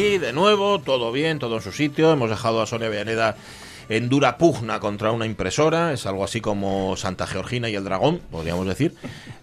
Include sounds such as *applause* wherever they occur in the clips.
Aquí de nuevo, todo bien, todo en su sitio. Hemos dejado a Sonia Villaneda en dura pugna contra una impresora. Es algo así como Santa Georgina y el Dragón, podríamos decir.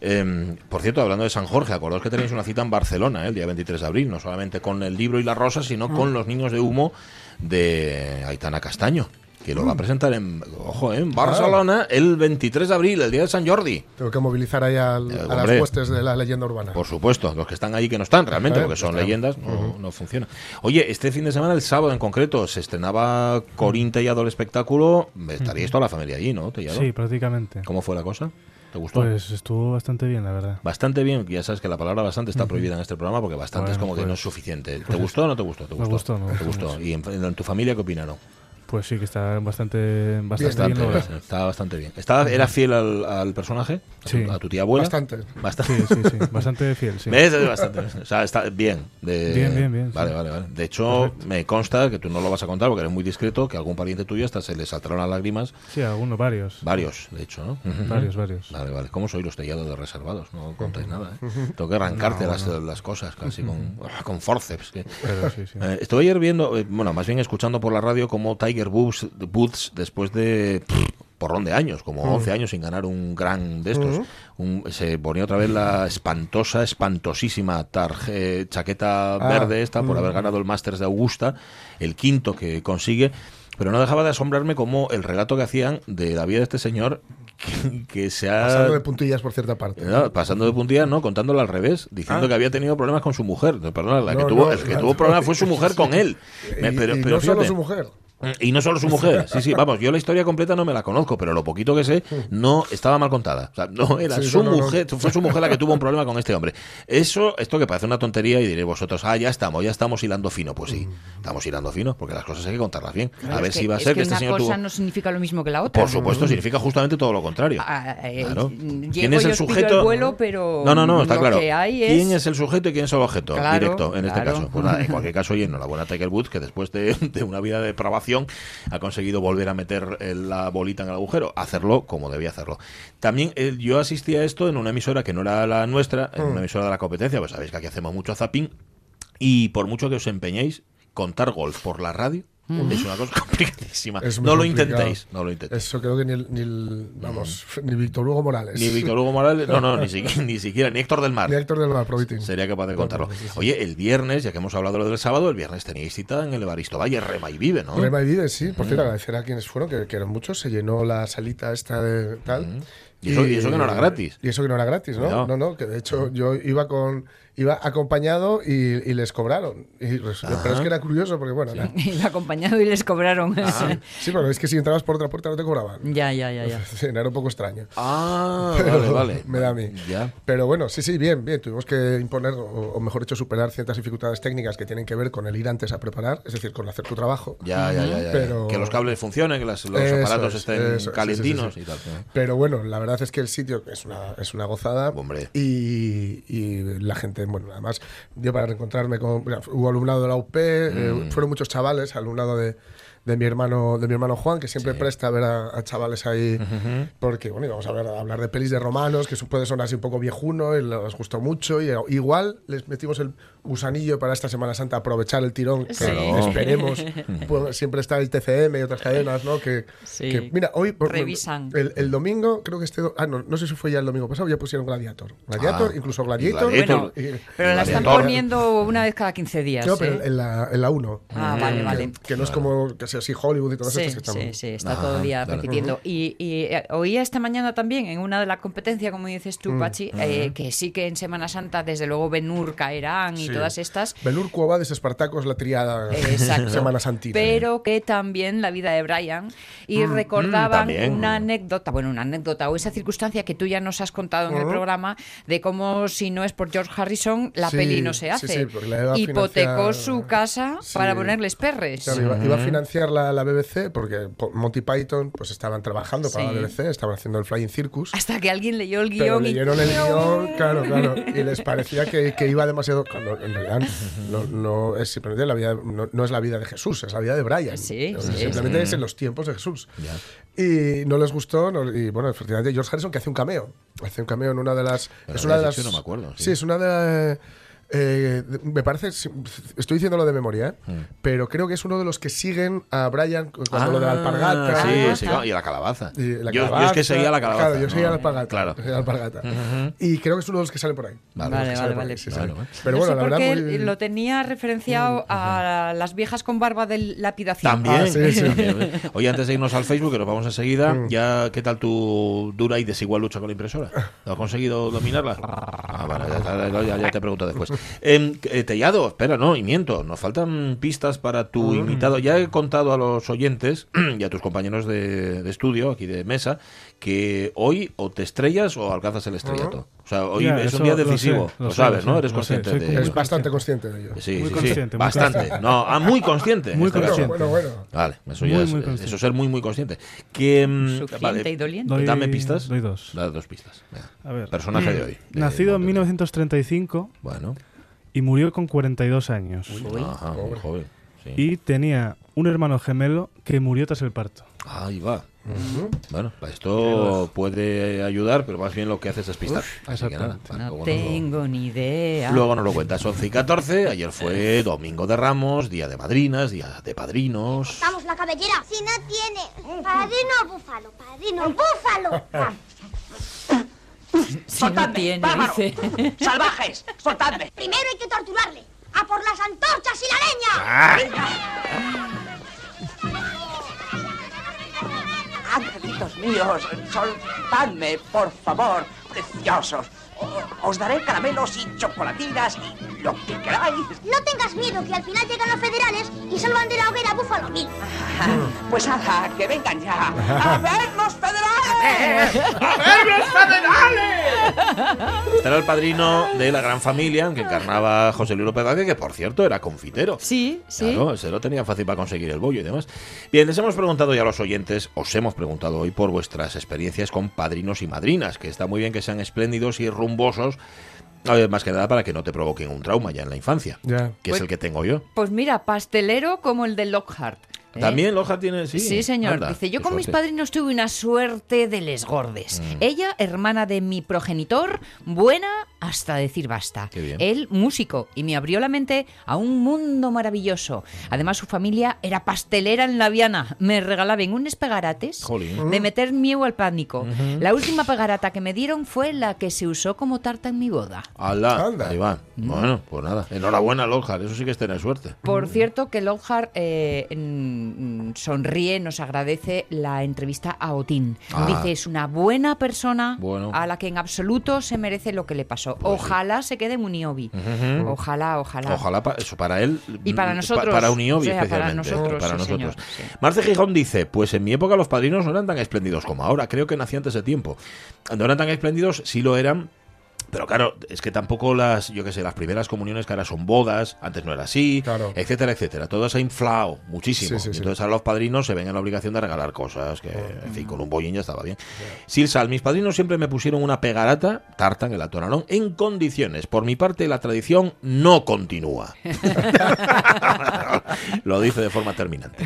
Em, por cierto, hablando de San Jorge, acordaos que tenéis una cita en Barcelona ¿eh? el día 23 de abril, no solamente con el libro y la rosa, sino con los niños de humo de Aitana Castaño que lo va a mm. presentar en, ojo, en Barcelona el 23 de abril, el día de San Jordi. Tengo que movilizar ahí a las huestes de la leyenda urbana. Por supuesto, los que están ahí que no están realmente, porque son leyendas, no, funciona. Oye, este fin de semana, el sábado en concreto, se estrenaba Corinta y el espectáculo. Estaríais toda la familia allí, ¿no? Sí, prácticamente. ¿Cómo fue la cosa? ¿Te gustó? Pues estuvo bastante bien, la verdad. Bastante bien, ya sabes que la palabra bastante está prohibida en este programa porque bastante es como que no es pues, suficiente. ¿Te pues gustó o no te gustó? ¿Te gustó? Me gustó, ¿Y en, tu familia qué opinaron? Pues sí, que está bastante, bastante bien. Está bastante bien. ¿Está, ¿Era fiel al, al personaje? Sí. ¿A tu tía abuela? Bastante. Bastante. Sí, sí, sí. *laughs* Bastante fiel, sí. Bastante. O sea, está bien. Bien, bien, bien. Vale, vale, vale. De hecho, me consta que tú no lo vas a contar porque eres muy discreto, que algún pariente tuyo hasta se le saltaron las lágrimas. Sí, algunos, varios. Varios, de hecho, ¿no? Varios, varios. Vale, vale. ¿Cómo soy los tellados de reservados? No contáis nada, ¿eh? Tengo que arrancarte las, las, cosas casi con, con forceps. Pero, sí, sí. Eh, estoy ayer viendo, eh, bueno, más bien escuchando por la radio como Tiger Woods después de porrón de años, como 11 años sin ganar un gran de estos. se ponía otra vez la espantosa, espantosísima tarje, chaqueta ah, verde esta por haber ganado el Masters de Augusta, el quinto que consigue. Pero no dejaba de asombrarme como el relato que hacían de la vida de este señor que, se ha... Pasando de puntillas por cierta parte. pasando de puntillas, no, contándolo al revés, diciendo ah. que había tenido problemas con su mujer. Perdón, la que tuvo, el que tuvo problemas fue su *laughs* mujer con él. pero, no solo su mujer. Y no solo su mujer, sí, sí, vamos, yo la historia completa no me la conozco, pero lo poquito que sé no estaba mal contada. O sea, no era su mujer, fue su mujer la que tuvo un problema con este hombre. Eso, esto que parece una tontería y diréis vosotros, ah, ya estamos, ya estamos hilando fino. Pues sí, estamos hilando fino, porque las cosas hay que contarlas bien. a ver si va a ser que, este señor. Una cosa no significa lo mismo que la otra. Por supuesto, significa justamente todo lo contrario. Ah, eh, ¿Quién es el sujeto? El vuelo, pero no, no, no, está claro. ¿Quién es el sujeto y quién es el objeto? Directo, en este caso. Pues nada, en *laughs* cualquier caso, oye, enhorabuena Tiger Woods, que después de, de una vida de ha conseguido volver a meter eh, la bolita en el agujero, hacerlo como debía hacerlo. También eh, yo asistí a esto en una emisora que no era la nuestra, en una mm. emisora de la competencia, pues sabéis que aquí hacemos mucho zapping, y por mucho que os empeñéis, contar golf por la radio es una cosa *laughs* complicadísima. no lo intentéis, no lo intentéis. Eso creo que ni, ni vamos, ni Víctor Hugo Morales. Ni Víctor Hugo Morales, no, no, ni, siquiera, ni siquiera, ni Héctor del Mar. Ni Héctor del Mar, Sería capaz de contarlo. Oye, el viernes, ya que hemos hablado de lo del sábado, el viernes teníais cita en el Evaristo Valle, Rema y Vive, ¿no? Rema y Vive, sí. Por cierto, agradecer a quienes fueron, que, eran muchos, se llenó la salita esta de tal. Y eso, y eso, que no era gratis. Y eso que no era gratis, ¿no? No, no, que de hecho yo iba con iba acompañado y, les cobraron. pero es que era curioso porque, bueno. Iba *laughs* acompañado y les cobraron. Ah, *laughs* sí, pero es que si entrabas por otra puerta no te cobraban. Ya, ya, ya. ya. *laughs* Sí, era un poco extraño. Ah, vale, vale. Me da a mí. Ya. Pero bueno, sí, sí, bien, bien. Tuvimos que imponer, o, mejor dicho, superar ciertas dificultades técnicas que tienen que ver con el ir antes a preparar, es decir, con hacer tu trabajo. Ya, ya, ya. Pero... Que los cables funcionen, que los aparatos estén calentinos y tal. Pero bueno, la verdad es que el sitio es una, es una gozada. Hombre. Y, y la gente, bueno, además yo para reencontrarme con... Hubo alumnado de la UP, eh, mm. fueron muchos chavales, alumnado de, de mi hermano de mi hermano Juan que siempre presta a ver a, chavales ahí porque bueno íbamos a, hablar de pelis de romanos que puede sonar así un poco viejuno y les gustó mucho y igual les metimos el gusanillo para esta Semana Santa aprovechar el tirón esperemos. *laughs* Pues, siempre está el TCM y otras cadenas no que, mira hoy revisan. el, domingo creo que este ah no no sé si fue ya el domingo pasado ya pusieron Gladiator. Gladiator ah. incluso Gladiator, pero la están poniendo una vez cada 15 días no pero ¿eh? en la en la 1 ah vale vale. que no es como que se dicho, sí, Hollywood y todo sí, eso. Sí, sí, está todo el día repitiendo. Y, eh, oía esta mañana también en una de las competencias, como dices tú, mm, Pachi, eh, que sí que en Semana Santa, desde luego, Benur caerán y todas estas. Benur, Cuobades, Espartacos, la triada Semana Santina. Pero que también la vida de Brian. Y mm, recordaban mm, una anécdota, bueno, una anécdota o esa circunstancia que tú ya nos has contado en el programa de cómo si no es por George Harrison, la peli no se hace. Hipotecó su casa para ponerles perres. iba, a financiar la, la, BBC porque Monty Python pues estaban trabajando para la BBC, estaban haciendo el Flying Circus. Hasta que alguien leyó el guion. y... leyeron el guion, claro, claro. Y les parecía que, que iba demasiado. En realidad, no, no es simplemente la vida, no, es la vida de Jesús, es la vida de Brian. simplemente es en los tiempos de Jesús. Y no les gustó. y bueno, efectivamente, George Harrison que hace un cameo. Hace un cameo en una de las. es una de las. No me acuerdo. Sí, es una de las eh, me parece, estoy diciéndolo de memoria, ¿eh? mm. pero creo que es uno de los que siguen a Brian cuando lo de la ah, alpargata. Sí, sí, y la calabaza. yo, es que seguía la calabaza. Claro, yo seguía la alpargata. Claro. La alpargata. Y creo que es uno de los que sale por ahí. Vale, vale, vale. Pero bueno, la verdad. Muy... Lo tenía referenciado mm, a las viejas con barba de lapidación. También. Ah, sí, sí. *laughs* Oye, antes de irnos al Facebook, que nos vamos enseguida, mm. ya ¿qué tal tu dura y desigual lucha con la impresora? ¿Has conseguido dominarla? *laughs* Ah, vale, ya, ya te pregunto después. Eh, eh, Tellado, espera, no, y miento, nos faltan pistas para tu mm. invitado. Ya he contado a los oyentes *clears throat* y a tus compañeros de, estudio, aquí de mesa, que hoy o te estrellas o alcanzas el estrellato. O sea, hoy es un día decisivo, lo, sabes, ¿no? Eres consciente de Eres bastante consciente de ello. Sí, muy sí, consciente, sí. bastante. No, ah, muy consciente. Muy consciente. Bueno, bueno, Vale, eso ya es, eso ser muy, muy consciente. Que, mm, vale, y doliente. dame pistas. Doy dos. Dame dos pistas. A ver. Personaje de hoy. Nacido en 1935. Bueno y murió con 42 años. Ajá, joven. Y tenía un hermano gemelo que murió tras el parto. Ahí va. Bueno, esto puede ayudar, pero más bien lo que hace es despistar. no tengo ni idea. Luego nos lo cuentas 11 y 14. Ayer fue Domingo de Ramos, Día de Madrinas, Día de Padrinos. Estamos la cabellera. Si no tiene padrino búfalo, padrino búfalo. *laughs* soltadme, *laughs* salvajes, soltadme. Primero hay que torturarle. ¡A por las antorchas y la leña! Ah. Angelitos míos, soltadme, por favor, preciosos. Os daré caramelos y chocolatinas y lo que queráis. No tengas miedo que al final llegan los federales y salvan de la hoguera Búfalo Mil. pues haga que vengan ya. ¡A ver los federales! ¡A ver los federales! Este era el padrino de la gran familia que encarnaba José Luis López que por cierto era confitero. Sí, sí. Claro, se lo tenía fácil para conseguir el bollo y demás. Bien, les hemos preguntado ya a los oyentes, os hemos preguntado hoy por vuestras experiencias con padrinos y madrinas, que está muy bien que sean espléndidos y rumbosos, más que nada para que no te provoquen un trauma ya en la infancia, que es pues el que tengo yo. Pues mira, pastelero como el de Lockhart. ¿Eh? También Loja tiene, sí. Sí, señor. Dice, yo con mis padrinos tuve una suerte de les gordes. Mm. Ella, hermana de mi progenitor, buena hasta decir basta. Él, músico, y me abrió la mente a un mundo maravilloso. Además, su familia era pastelera en la Viana. Me regalaban unos pegarates de meter miedo al pánico. La última pegarata que me dieron fue la que se usó como tarta en mi boda. ¡Hala! Ahí va. Mm. Bueno, pues nada. Enhorabuena, Lockhart. Eso sí que es tener suerte. Por cierto, que Lockhart eh, Mm, sonríe, nos agradece la entrevista a Otín. Ah. Dice, es una buena persona a la que en absoluto se merece lo que le pasó. Pues ojalá se quede en Uniobi. Ojalá, ojalá. Ojalá eso para él. Y para mm, nosotros. para Uniobi especialmente. Para nosotros. Para nosotros. Marce Gijón dice, pues en mi época los padrinos no eran tan espléndidos como ahora. Creo que nací antes de tiempo. No eran tan espléndidos, sí lo eran, pero claro, es que tampoco las, yo qué sé, las primeras comuniones que ahora son bodas, antes no era así, etcétera, etcétera. Todo se ha inflado muchísimo. Entonces ahora los padrinos se ven en la obligación de regalar cosas, que en fin, con un bollín ya estaba bien. Silsal, mis padrinos siempre me pusieron una pegarata, tartan, el atonarón, en condiciones. Por mi parte, la tradición no continúa. *laughs* Lo dice de forma terminante.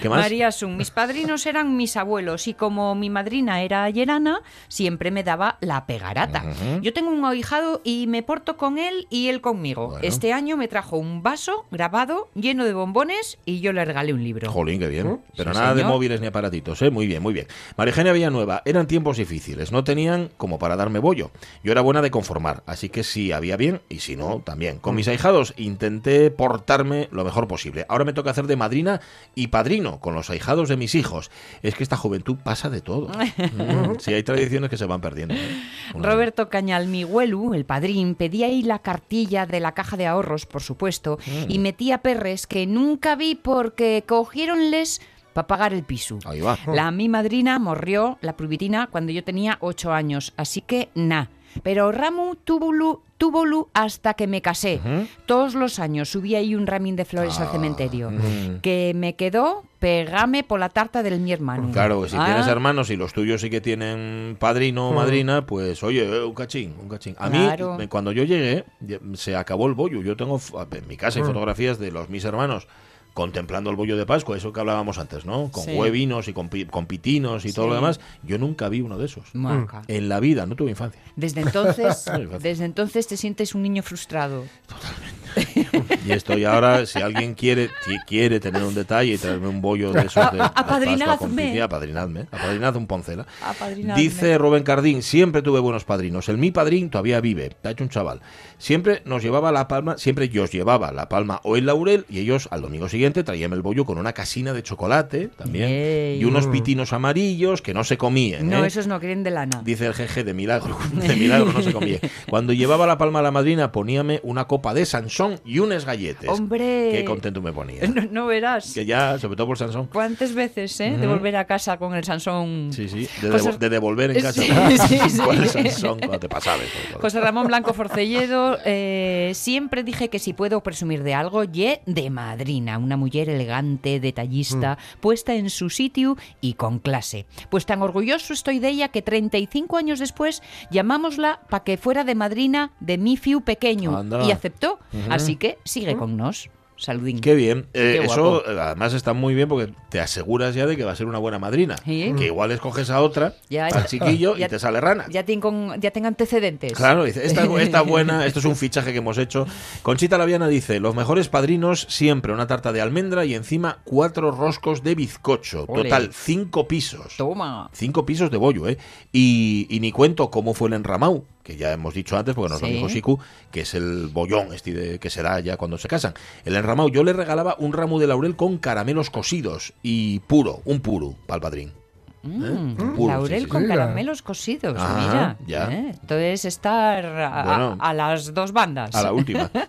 ¿Qué más? María Sun, mis padrinos eran mis abuelos y como mi madrina era yerana, siempre me daba la pegarata. Yo tengo un un ahijado y me porto con él y él conmigo. Este año me trajo un vaso grabado lleno de bombones y yo le regalé un libro. Jolín, qué bien. Pero nada de móviles ni aparatitos, ¿eh? Muy bien, muy bien. María Villanueva, eran tiempos difíciles, no tenían como para darme bollo. Yo era buena de conformar, así que si había bien y si no, también. Con mis ahijados intenté portarme lo mejor posible. Ahora me toca hacer de madrina y padrino con los ahijados de mis hijos. Es que esta juventud pasa de todo. *laughs* Mm, sí, hay tradiciones que se van perdiendo. ¿eh? Roberto Cañal Miguelu, el padrín, pedía ahí la cartilla de la caja de ahorros, por supuesto, y mm. metía perres que nunca vi porque cogieronles para pagar el piso. Ahí va. La mi madrina morrió, la prubitina, cuando yo tenía ocho años, así que na. Pero Ramu tuvo lu hasta que me casé. Todos los años subía ahí un ramín de flores al ah, cementerio. Que me quedó pegame por la tarta del mi hermano. Claro, si tienes ah. hermanos y los tuyos sí que tienen padrino o madrina, pues oye, eh, un cachín, un cachín. A mí, cuando yo llegué, se acabó el bollo. Yo tengo en mi casa hay fotografías de los mis hermanos contemplando el bollo de Pascua, eso que hablábamos antes, ¿no? Con huevinos y con, pitinos y todo lo demás. Yo nunca vi uno de esos. En la vida, no tuve infancia. Desde entonces, *laughs* desde entonces te sientes un niño frustrado. Totalmente. Y estoy ahora, si alguien quiere quiere tener un detalle y traerme un bollo de esos de *laughs* apadrinadme. apadrinadme, apadrinad un poncela. Dice Rubén Cardín, siempre tuve buenos padrinos. El mi padrín todavía vive, ha hecho un chaval. Siempre nos llevaba la palma, siempre yo os llevaba la palma o el laurel y ellos al domingo siguiente traían el bollo con una casina de chocolate también y unos pitinos amarillos que no se comían. No, ¿eh? esos no quieren de lana. Dice el jeje de milagro, *laughs* de milagro no se comía. *laughs* Cuando llevaba la palma a la madrina poníame una copa de Sansón y unes galletes. ¡Hombre! Qué contento me ponía. *laughs* No, verás. Que ya, sobre todo por Sansón. ¿Cuántas veces, eh? De volver a casa con el Sansón. Sí, sí. De, devolver en casa *laughs* con el Sansón cuando te pasaba. José Ramón Blanco Forcelledo, eh, siempre dije que si puedo presumir de algo, ye de madrina, una mujer elegante, detallista, mm. puesta en su sitio y con clase. Pues tan orgulloso estoy de ella que 35 años después llamámosla para que fuera de madrina de mi fiu pequeño y aceptó. Así que sigue con nos. Saludín. Qué bien. Eh, eso además está muy bien porque te aseguras ya de que va a ser una buena madrina. Que igual escoges a otra, al chiquillo, y te sale rana. Ya, ya tenga antecedentes. Claro, dice, *laughs* esta, buena, esto es un fichaje que hemos hecho. Conchita Laviana dice, los mejores padrinos siempre una tarta de almendra y encima cuatro roscos de bizcocho. Total, cinco pisos. Toma. Cinco pisos de bollo, ¿eh? Y, y ni cuento cómo fue el enramau que ya hemos dicho antes, porque nos lo dijo Siku, que es el bollón este de, que será ya cuando se casan. El enramado, yo le regalaba un ramo de laurel con caramelos cosidos y puro, un puro para el padrín. Mm, ¿Eh? Laurel con caramelos cosidos, mira. ¿eh? Entonces estar a, las dos bandas. A la última. *laughs*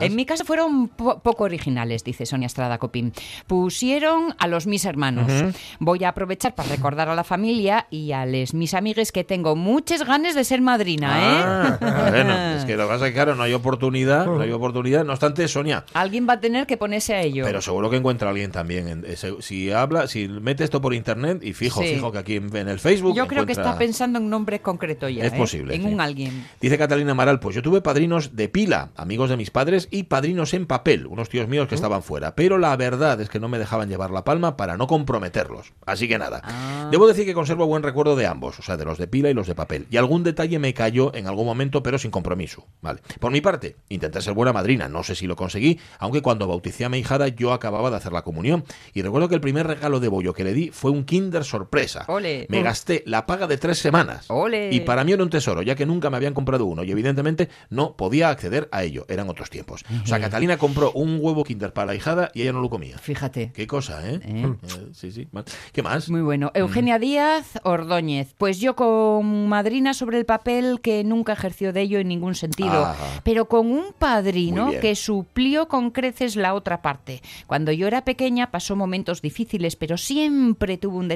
En mi casa fueron poco originales, dice Sonia Estrada Copín. Pusieron a los mis hermanos. Voy a aprovechar para recordar a la familia y a les mis amigues que tengo muchas ganas de ser madrina, ¿eh? Ah, *laughs* bueno, es que lo que pasa es que claro, no hay oportunidad, no hay oportunidad. No obstante, Sonia. Alguien va a tener que ponerse a ello. Pero seguro que encuentra alguien también. Si habla, si mete esto por internet y fijo, fijo que aquí en, el Facebook. Yo creo que está pensando en un nombre concreto ya. Es ¿eh? posible. En un alguien. Dice Catalina Maral, pues yo tuve padrinos de pila, amigos de mis padres, y padrinos en papel, unos tíos míos que estaban fuera. Pero la verdad es que no me dejaban llevar la palma para no comprometerlos. Así que nada. Ah. Debo decir que conservo buen recuerdo de ambos, o sea, de los de pila y los de papel. Y algún detalle me cayó en algún momento, pero sin compromiso. Vale. Por mi parte, intenté ser buena madrina, no sé si lo conseguí, aunque cuando bauticé a mi hijada yo acababa de hacer la comunión. Y recuerdo que el primer regalo de bollo que le di fue un Kinder sorpresa. Me gasté la paga de tres semanas. Y para mí era un tesoro, ya que nunca me habían comprado uno y evidentemente no podía acceder a ello. Eran otros tiempos. O sea, Catalina compró un huevo Kinder para la hijada y ella no lo comía. Fíjate. Qué cosa, ¿eh? ¿Eh? eh sí, sí. ¿Qué más? Muy bueno. Eugenia Díaz Ordóñez. Pues yo con madrina sobre el papel que nunca ejerció de ello en ningún sentido, pero con un padrino que suplió con creces la otra parte. Cuando yo era pequeña pasó momentos difíciles, pero siempre tuvo un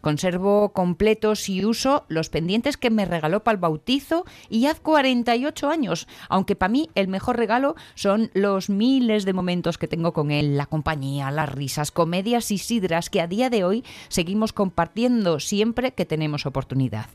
Conservo completos y uso los pendientes que me regaló para el bautizo y hace 48 años, aunque para mí el mejor regalo son los miles de momentos que tengo con él, la compañía, las risas, comedias y sidras que a día de hoy seguimos compartiendo siempre que tenemos oportunidad.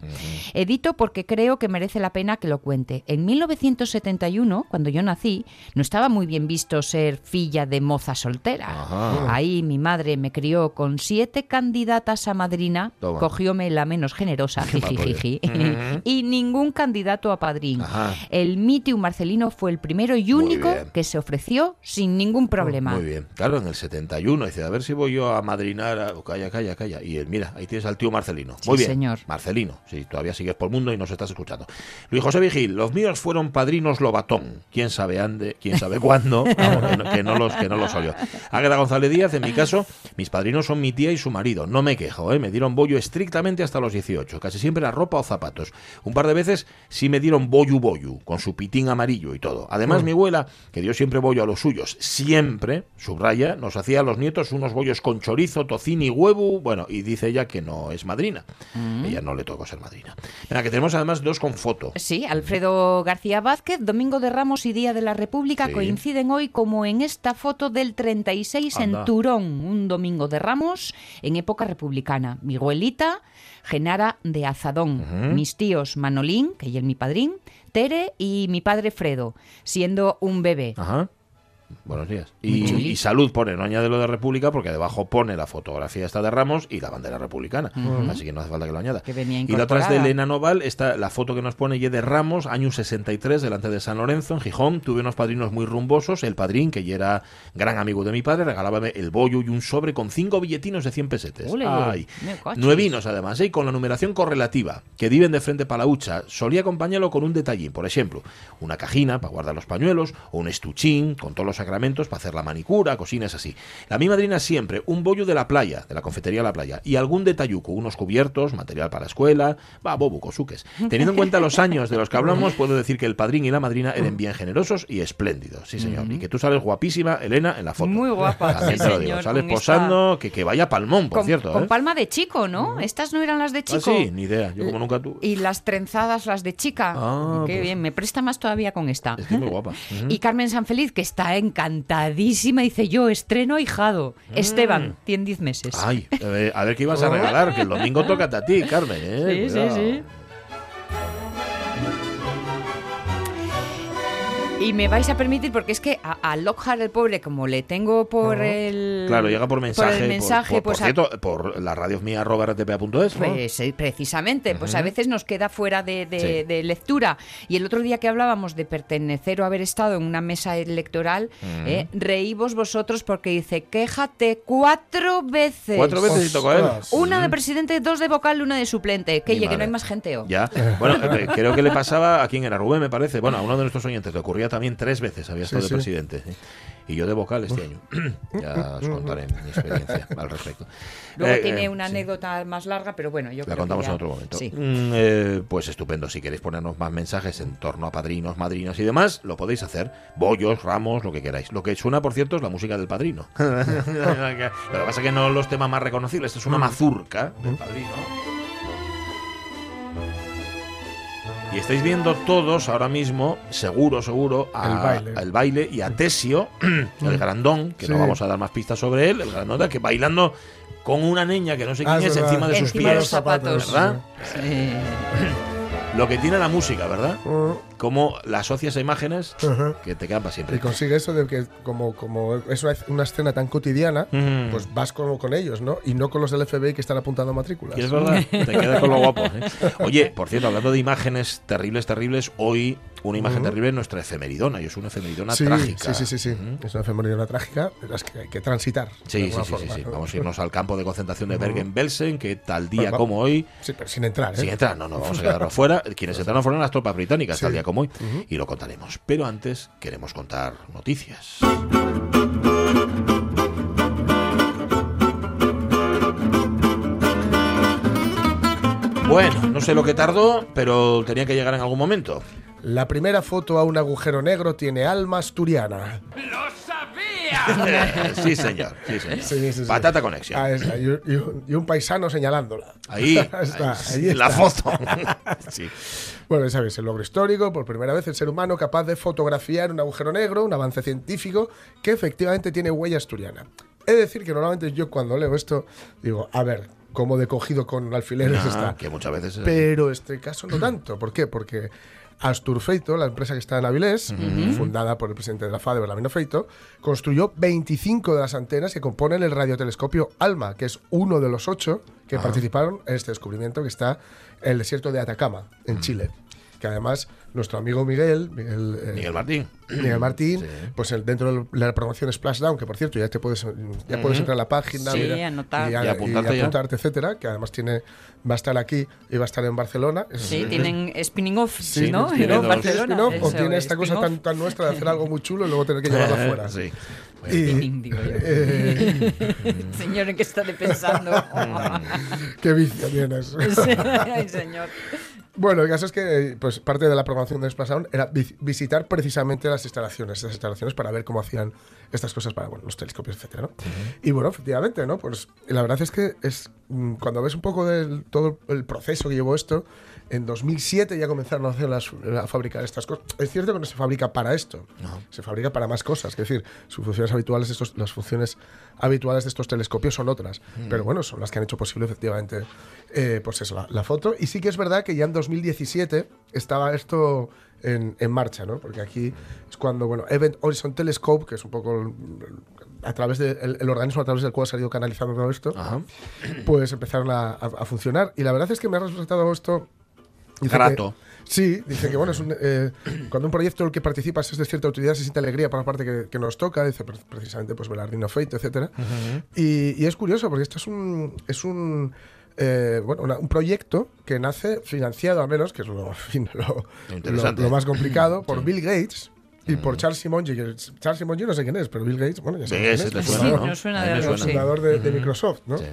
Edito porque creo que merece la pena que lo cuente. En 1971, cuando yo nací, no estaba muy bien visto ser filla de moza soltera. Ahí mi madre me crió con siete candidatas casa madrina, cogióme la menos generosa, *laughs* *laughs* y ningún candidato a padrín. El Mitium Marcelino fue el primero y único que se ofreció sin ningún problema. Muy bien. Claro, en el 71 dice, a ver si voy yo a madrinar. Calla, calla, calla. Y él, mira, ahí tienes al tío Marcelino. Muy bien. señor. Marcelino, si todavía sigues por el mundo y nos estás escuchando. Luis José Vigil, los míos fueron padrinos Lobatón. Quién sabe ande, quién sabe cuándo, *laughs* que, no, los que no los olió. Águeda González Díaz, en mi caso, mis padrinos son mi tía y su marido. No me quejo, ¿eh? me dieron bollo estrictamente hasta los 18. Casi siempre la ropa o zapatos. Un par de veces sí me dieron bollo bollo, con su pitín amarillo y todo. Además, mm. mi abuela, que dio siempre bollo a los suyos, siempre, subraya, nos hacía a los nietos unos bollos con chorizo, tocino y huevo. Bueno, y dice ella que no es madrina. Mm. Ella no le tocó ser madrina. Mira, que tenemos además dos con foto. Sí, Alfredo García Vázquez, Domingo de Ramos y Día de la República coinciden hoy como en esta foto del 36 en Turón, un Domingo de Ramos en época republicana. Mi abuelita, Genara de Azadón, mis tíos Manolín, que es mi padrín, Tere y mi padre Fredo, siendo un bebé. Buenos días. Y, salud pone, no añade lo de República porque debajo pone la fotografía esta de Ramos y la bandera republicana. Así que no hace falta que lo añada. y la otra es de Elena Noval, está la foto que nos pone y de Ramos, año 63, delante de San Lorenzo, en Gijón. Tuve unos padrinos muy rumbosos. El padrín, que ya era gran amigo de mi padre, regalábame el bollo y un sobre con cinco billetinos de 100 pesetes. Ay, nuevinos además, ¿eh? y con la numeración correlativa, que viven de frente para la hucha. Solía acompañarlo con un detallín, por ejemplo, una cajina para guardar los pañuelos o un estuchín con todos los sacramentos para hacer la manicura, cocinas así. La mi madrina siempre un bollo de la playa, de la confitería de la playa, y algún detalluco, unos cubiertos, material para la escuela, va, bobo, cosuques. Teniendo en cuenta los años de los que hablamos, puedo decir que el padrín y la madrina eran bien generosos y espléndidos, sí señor. Y que tú sales guapísima, Elena, en la foto. Muy guapa. También te lo digo, sales posando, que, que vaya palmón, por cierto. Con ¿eh? palma de chico, ¿no? Estas no eran las de ah, chico. sí, ni idea, yo como nunca tú. Y las trenzadas, las de chica. Ah, Qué pues bien, me presta más todavía con esta. Es que muy guapa. *laughs* Y Carmen Sanfeliz, que está encantadísima dice yo, estreno ahijado. Mm. Esteban, tiene 10 meses. Ay, a ver qué ibas a *laughs* regalar, que el domingo toca a ti, Carmen. ¿eh? Sí, sí, sí. Y me vais a permitir, porque es que a, Lockhart, el pobre, como le tengo por el. Claro, llega por mensaje. Por mensaje, por, pues. cierto, por la radio mía, pues, precisamente, pues a veces nos queda fuera de, lectura. Y el otro día que hablábamos de pertenecer o haber estado en una mesa electoral, eh, reímos vosotros porque dice, quéjate cuatro veces. Cuatro veces y tocó él. Una de presidente, dos de vocal, una de suplente. Que, que no hay más gente. Ya. Bueno, eh, creo que le pasaba a quien era Rubén, me parece. Bueno, a uno de nuestros oyentes le ocurría también tres veces, había estado de presidente. Y yo de vocal este año. *clears throat* ya os contaré mi experiencia *laughs* al respecto. Luego eh, tiene eh, una anécdota más larga, pero bueno, yo La contamos en otro momento. Mm, eh, pues estupendo. Si queréis ponernos más mensajes en torno a padrinos, madrinas y demás, lo podéis hacer. Bollos, ramos, lo que queráis. Lo que suena, por cierto, es la música del padrino. *laughs* *laughs* lo que pasa es que no los temas más reconocibles. Esto es una mm. mazurca del padrino. Y estáis viendo todos ahora mismo, seguro, seguro, el, baile. y a Tesio, *clears throat* el grandón, que no vamos a dar más pistas sobre él, el grandón, que bailando con una niña que no sé quién ah, es, encima de sus pies. Los zapatos. ¿Verdad? Sí. *clears throat* Lo que tiene la música, ¿verdad? Cómo la asocias a imágenes que te quedan para siempre. Y consigue eso de que, como, como es una, escena tan cotidiana, pues vas como con ellos, ¿no? Y no con los del FBI que están apuntando matrículas. Y es verdad, te quedas con lo guapo. ¿eh? *laughs* Oye, por cierto, hablando de imágenes terribles, terribles, hoy una imagen terrible es nuestra efemeridona, y es una efemeridona trágica. Sí, sí, sí, sí. es una efemeridona trágica, pero es que hay que transitar. Sí, sí, sí, sí, Vamos a irnos al campo de concentración de Bergen-Belsen, que tal día como hoy. Sí, pero sin entrar, ¿eh? Sin entrar, no, no, vamos a quedarnos fuera. *laughs* Quienes entraron fueron las tropas británicas, tal día como hoy, y lo contaremos. Pero antes queremos contar noticias. Bueno, no sé lo que tardó, pero tenía que llegar en algún momento. La primera foto a un agujero negro tiene alma asturiana. ¡Lo *laughs* sí, señor. Patata conexión. Ah, y, un paisano señalándola. Ahí, *laughs* está, ahí, la foto. *laughs* sí. Bueno, sabes, el logro histórico, por primera vez el ser humano capaz de fotografiar un agujero negro, un avance científico que efectivamente tiene huella asturiana. De decir que normalmente yo cuando leo esto digo, a ver, como de cogido con alfileres Ah, está. que muchas veces es- Pero este caso no tanto. ¿Por qué? Porque Astur Feito, la empresa que está en Avilés, fundada por el presidente de la FADE, Berlamino Feito, construyó 25 de las antenas que componen el radiotelescopio ALMA, que es uno de los ocho que participaron en este descubrimiento que está en el desierto de Atacama, en Chile. Que además nuestro amigo Miguel, Miguel, eh, Miguel Martín. Miguel Martín, pues el- dentro de la promoción Splashdown, que por cierto ya te puedes ya puedes entrar a la página Sí, mira, anotar. y, a- Y apuntarte y ya. apuntarte, etcétera, que además tiene va a estar aquí y va a estar en Barcelona. Es- Sí, tienen spinning off, Sí, ¿no? dos. Barcelona. o Eso, tiene esta cosa tan, tan nuestra de hacer algo muy chulo y luego tener que llevarlo *laughs* afuera. Sí. Y, Spinning, digo yo. eh, *laughs* Señor, ¿en qué está pensando? *laughs* qué vicio tienes. Ay, señor. Bueno, el caso es que pues, parte de la programación de Splash Sound era vi- visitar precisamente las instalaciones, esas instalaciones para ver cómo hacían estas cosas para bueno, los telescopios, etcétera, ¿no? Y bueno, efectivamente, ¿no? Pues la verdad es que es mm, cuando ves un poco de todo el proceso que llevó esto, en 2007 ya comenzaron a, hacer las, a fabricar estas cosas. Es cierto que no se fabrica para esto, se fabrica para más cosas. Es decir, sus funciones habituales, de estos, las funciones habituales de estos telescopios son otras. Pero bueno, son las que han hecho posible efectivamente eh, pues eso, la, la foto. Y sí que es verdad que ya en 2017 estaba esto en, en marcha, ¿no? Porque aquí es cuando, bueno, Event Horizon Telescope, que es un poco el- a través del el, el organismo a través del cual se ha ido canalizando todo esto, Ajá. pues empezaron a, a- a funcionar. Y la verdad es que me ha resultado esto... dice que- Grato. sí, dice que bueno, es un, eh, cuando un proyecto en el que participas es de cierta utilidad, se siente alegría por la parte que, que nos toca, dice pre- precisamente pues Belardino Feito, etcétera. y, y es curioso porque esto es un, es un eh, bueno, una- un proyecto que nace financiado al menos, que es lo, *laughs* lo, lo- lo más complicado, por Bill Gates. Y por Charles Simonyi, que Charles Simonyi no sé quién es, pero Bill Gates, bueno, ya Sí, sé quién es. suena, Sí, ¿no? nos suena de algo, el sí. fundador de, de Microsoft, ¿no? Sí.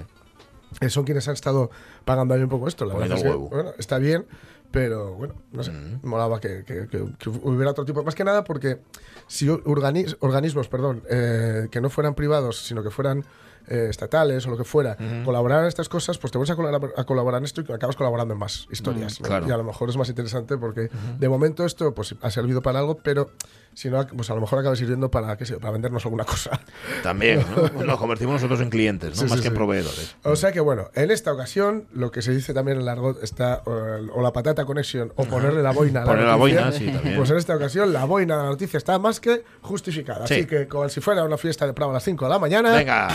Eh, son quienes han estado pagando ahí un poco esto. La verdad es que, bueno, está bien, pero bueno, no sé, molaba que, que- que- que hubiera otro tipo. Más que nada porque si organi- organismos, perdón, eh, que no fueran privados, sino que fueran eh, estatales o lo que fuera, colaboraran en estas cosas, pues te vas a, a colaborar en esto y acabas colaborando en más historias. ¿no? claro. Y a lo mejor es más interesante porque de momento esto pues ha servido para algo, pero si no, pues a lo mejor acaba sirviendo para, qué sé, para vendernos alguna cosa. También, ¿no? *laughs* Nos convertimos nosotros en clientes, ¿no? Sí, Más sí, que en sí. proveedores. O sea que bueno, en esta ocasión, lo que se dice también en el argot está eh, o la patata connection o ponerle la boina a la Ponerle la noticia. boina, sí, también. Pues en esta ocasión la boina de la noticia está más que justificada. Sí. Así que como si fuera una fiesta de Prado a las 5 de la mañana. Venga.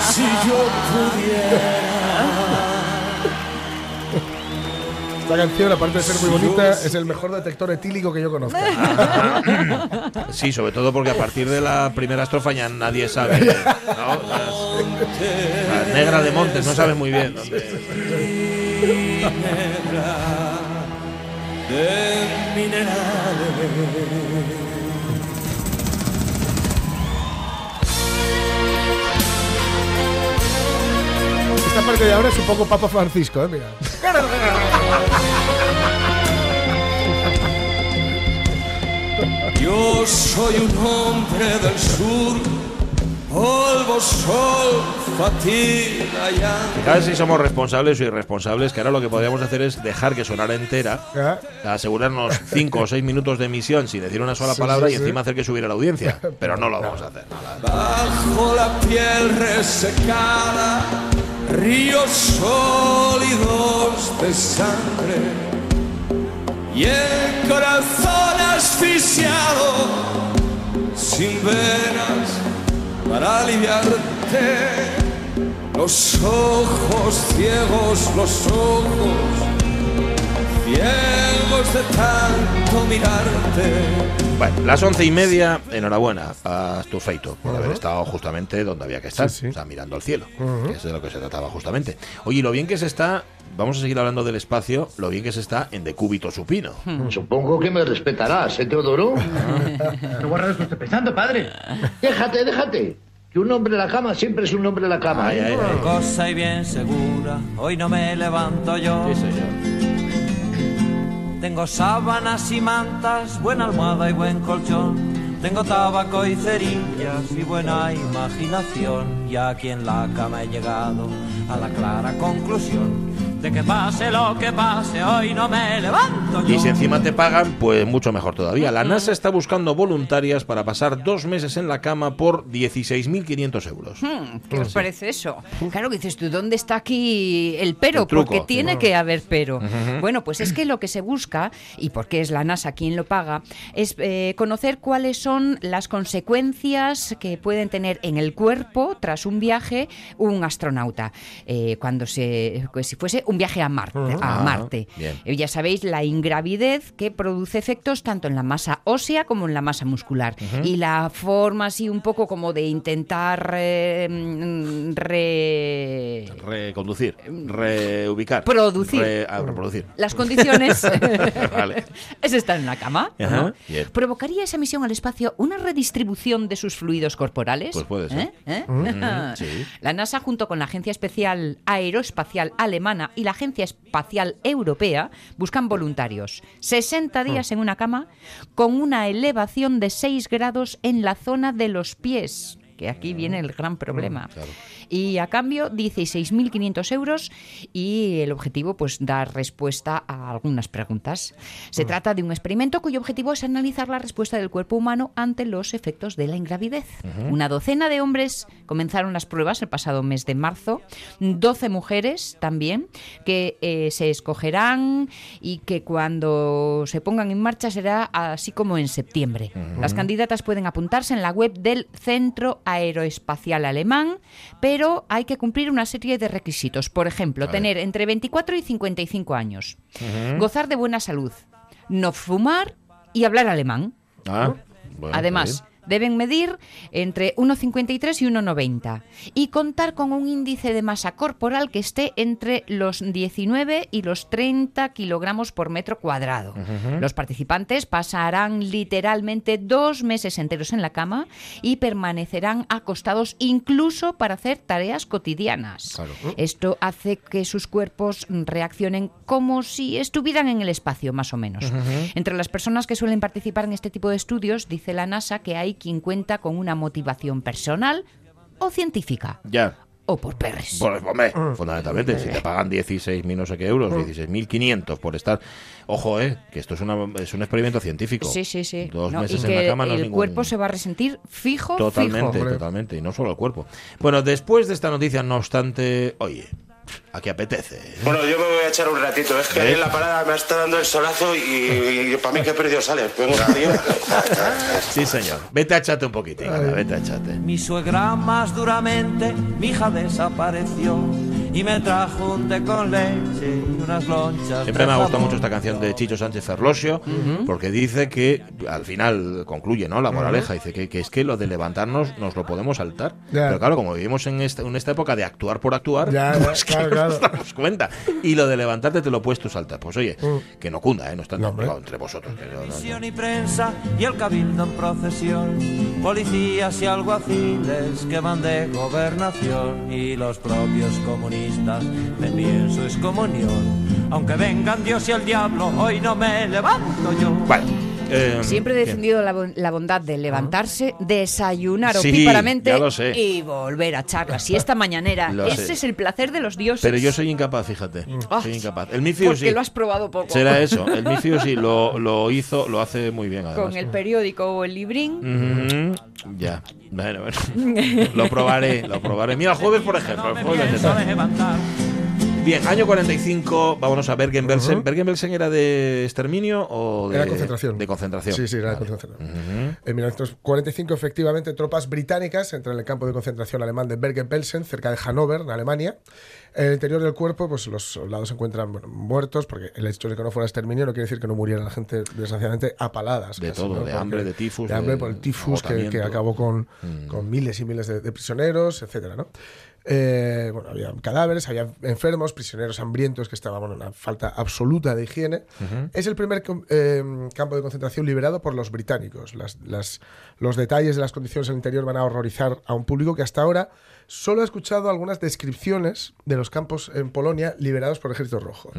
Si yo pudiera. Esta canción, aparte de ser muy bonita, es el mejor detector etílico que yo conozco. *laughs* Sí, sobre todo porque a partir de la primera estrofa ya nadie sabe. ¿no? La, la negra de Montes no sabe muy bien. dónde- Esta parte de ahora es un poco Papa Francisco, ¿eh? Mira. Yo soy un hombre del sur, polvo, sol, fatiga y vez si somos responsables o irresponsables, que ahora lo que podríamos hacer es dejar que sonara entera, ¿Eh? asegurarnos cinco o seis minutos de emisión sin decir una sola Sí, palabra sí, y sí. encima hacer que subiera la audiencia. *laughs* Pero no lo vamos a hacer. Bajo la piel resecada, ríos sólidos de sangre y el corazón asfixiado sin venas para aliviarte. Los ojos ciegos, los ojos ciegos de tanto mirarte. Bueno, las once y media, enhorabuena a Feito por haber estado justamente donde había que estar, Sí, sí. o sea, mirando al cielo, que es de lo que se trataba justamente. Oye, lo bien que se está, vamos a seguir hablando del espacio, lo bien que se está en decúbito supino. Supongo que me respetarás, ¿eh, Teodoro? *laughs* ¿Qué guarradas usted pensando, padre? déjate, déjate. Que un hombre en la cama siempre es un hombre en la cama. Ay, ¿eh? ay, ay. Cosa y bien segura, hoy no me levanto yo. Sí, señor. Tengo sábanas y mantas, buena almohada y buen colchón. Tengo tabaco y cerillas y buena imaginación. Y aquí en la cama he llegado a la clara conclusión de que pase lo que pase, hoy no me levanto. Y si encima te pagan, pues mucho mejor todavía. La NASA está buscando voluntarias para pasar dos meses en la cama por 16.500 euros. Hmm, ¿Qué os parece eso? Claro que dices tú, ¿dónde está aquí el pero? porque tiene que haber pero. Bueno, pues es que lo que se busca, y porque es la NASA quien lo paga, es eh, conocer cuáles son las consecuencias que pueden tener en el cuerpo tras un viaje un astronauta. Eh, cuando se, pues si fuese un viaje a Marte. a Marte. Eh, ya sabéis, la ingravidez que produce efectos tanto en la masa ósea como en la masa muscular. Y la forma así un poco como de intentar mm, reconducir, reubicar, producir, ah, reproducir. Las condiciones *laughs* *laughs* es estar en la cama. ¿Provocaría esa misión al espacio una redistribución de sus fluidos corporales? Pues puede ser. ¿Eh? *laughs* La NASA junto con la Agencia Especial Aeroespacial Alemana y la Agencia Espacial Europea buscan voluntarios. 60 días en una cama con una elevación de 6 grados en la zona de los pies que aquí viene el gran problema. Y a cambio, 16.500 euros y el objetivo, pues, dar respuesta a algunas preguntas. Se mm. trata de un experimento cuyo objetivo es analizar la respuesta del cuerpo humano ante los efectos de la ingravidez. Una docena de hombres comenzaron las pruebas el pasado mes de marzo, 12 mujeres también, que eh, se escogerán y que cuando se pongan en marcha será así como en septiembre. Las candidatas pueden apuntarse en la web del Centro Aeroespacial Alemán, pero hay que cumplir una serie de requisitos. Por ejemplo, tener entre 24 y 55 años, gozar de buena salud, no fumar y hablar alemán. Ah, Además, deben medir entre 1,53 y 1,90 y contar con un índice de masa corporal que esté entre los 19 y los 30 kilogramos por metro cuadrado. Los participantes pasarán literalmente dos meses enteros en la cama y permanecerán acostados incluso para hacer tareas cotidianas. Esto hace que sus cuerpos reaccionen como si estuvieran en el espacio, más o menos. Entre las personas que suelen participar en este tipo de estudios, dice la NASA que hay quien cuenta con una motivación personal o científica. Ya. O por perres. Pues, hombre, fundamentalmente, si te pagan 16.000 no sé qué euros, 16.500 por estar... Ojo, eh, que esto es, una, es un experimento científico. Sí, sí, sí. Dos meses en la cama no el cuerpo se va a resentir fijo, Totalmente, totalmente. Y no solo el cuerpo. Bueno, después de esta noticia, no obstante, oye, ¿A qué apetece? Bueno, yo me voy a echar un ratito. Es que ¿Eh? en la parada me está dando el solazo y, para mí que he perdido sale. *laughs* sí, señor. Vete a echarte un poquitín. Vete a echarte. Mi suegra más duramente, mi hija desapareció y me trajo un té con leche y unas lonchas. Siempre me ha gustado mucho esta canción de Chicho Sánchez Ferlosio, porque dice que al final concluye, ¿no? La moraleja, dice que, que, es que lo de levantarnos nos lo podemos saltar. Pero claro, como vivimos en esta, en esta época de actuar por actuar, *laughs* pues claro, claro. nos damos cuenta. Y lo de levantarte te lo puedes tú saltar. Pues oye, mm. que no cunda, ¿eh? No está entre vosotros. y prensa y el cabildo en procesión, policías y alguaciles que van de gobernación y los propios comunistas me su excomunión. Aunque vengan Dios y el diablo, hoy no me levanto yo. Eh, Siempre he defendido la, bondad de levantarse, desayunar sí, opíparamente y volver a charla. Si esta mañanera, *laughs* ese es el placer de los dioses. Pero yo soy incapaz, fíjate. Ah, soy incapaz. El Mifio porque lo has probado poco. Será *laughs* eso. El Mifio sí lo, lo hizo, lo hace muy bien. Además. Con el periódico o el librín. ya. Bueno, bueno. *laughs* lo probaré, lo probaré. Mira, jueves, por ejemplo. El jueves Bien, año 45, vámonos a Bergen-Belsen. ¿Bergen-Belsen era de exterminio o de concentración? De concentración. Sí, sí, era de concentración. En 1945, efectivamente, tropas británicas entran en el campo de concentración alemán de Bergen-Belsen, cerca de Hannover, en Alemania. En el interior del cuerpo, pues los soldados se encuentran muertos, porque el hecho de que no fuera exterminio no quiere decir que no muriera la gente, desgraciadamente, apaladas. De todo, de hambre, de tifus. De hambre por el tifus que, acabó con, mm. con, miles y miles de, de prisioneros, etcétera, ¿no? Eh, bueno, había cadáveres, había enfermos, prisioneros hambrientos que estaban en una falta absoluta de higiene. Es el primer eh, campo de concentración liberado por los británicos. los detalles de las condiciones en el interior van a horrorizar a un público que hasta ahora solo ha escuchado algunas descripciones de los campos en Polonia liberados por el Ejército Rojo.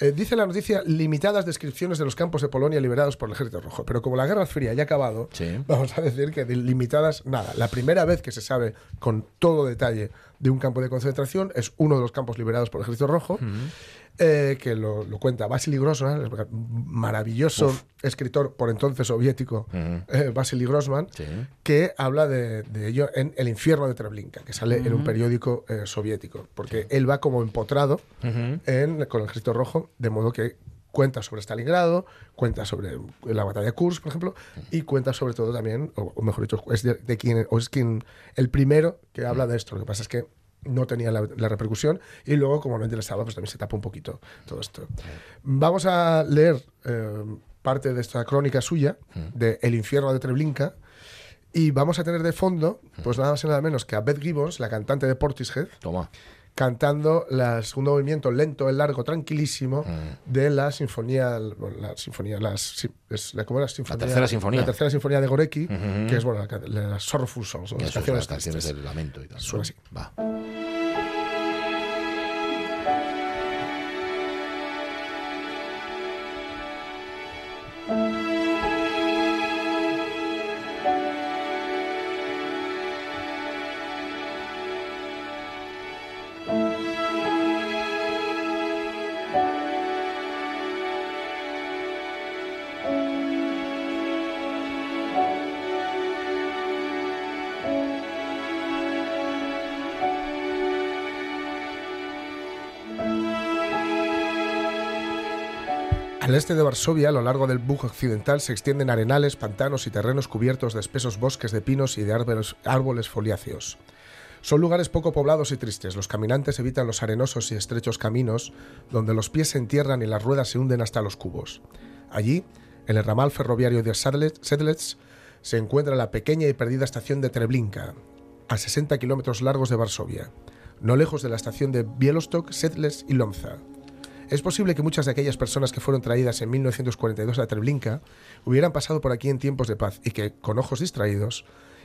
Eh, dice la noticia limitadas descripciones de los campos de Polonia liberados por el Ejército Rojo. Pero como la Guerra Fría ya ha acabado, vamos a decir que limitadas nada. La primera vez que se sabe con todo detalle de un campo de concentración, es uno de los campos liberados por el Ejército Rojo. Eh, que lo, cuenta Vasily Grossman, maravilloso escritor por entonces soviético, uh Vasily Grossman, que habla de, ello en El infierno de Treblinka, que sale en un periódico eh, soviético, porque él va como empotrado en, con el ejército rojo, de modo que cuenta sobre Stalingrado, cuenta sobre la batalla de Kursk, por ejemplo, y cuenta sobre todo también, o, mejor dicho, es de, quien, o es quien el primero que habla de esto. Lo que pasa es que no tenía la, repercusión y luego, como no interesaba, pues también se tapa un poquito todo esto. Vamos a leer eh, parte de esta crónica suya, de El infierno de Treblinka, y vamos a tener de fondo, pues nada más y nada menos que a Beth Gibbons, la cantante de Portishead. Toma cantando el segundo movimiento lento, el largo, tranquilísimo de la sinfonía, la sinfonía, las, es, ¿cómo era? Sinfonía, la tercera sinfonía, la tercera sinfonía de Gorecki, que es bueno, la, la Sorrowful Songs, las canciones, las canciones del lamento y tal. Suena así. Va. Este de Varsovia, a lo largo del Bug occidental, se extienden arenales, pantanos y terrenos cubiertos de espesos bosques de pinos y de árboles, foliáceos. Son lugares poco poblados y tristes. Los caminantes evitan los arenosos y estrechos caminos donde los pies se entierran y las ruedas se hunden hasta los cubos. Allí, en el ramal ferroviario de Sedlec, se encuentra la pequeña y perdida estación de Treblinka, a 60 kilómetros largos de Varsovia, no lejos de la estación de Bielostok, Sedlec y Lomza. Es posible que muchas de aquellas personas que fueron traídas en 1942 a Treblinka hubieran pasado por aquí en tiempos de paz y que, con ojos distraídos,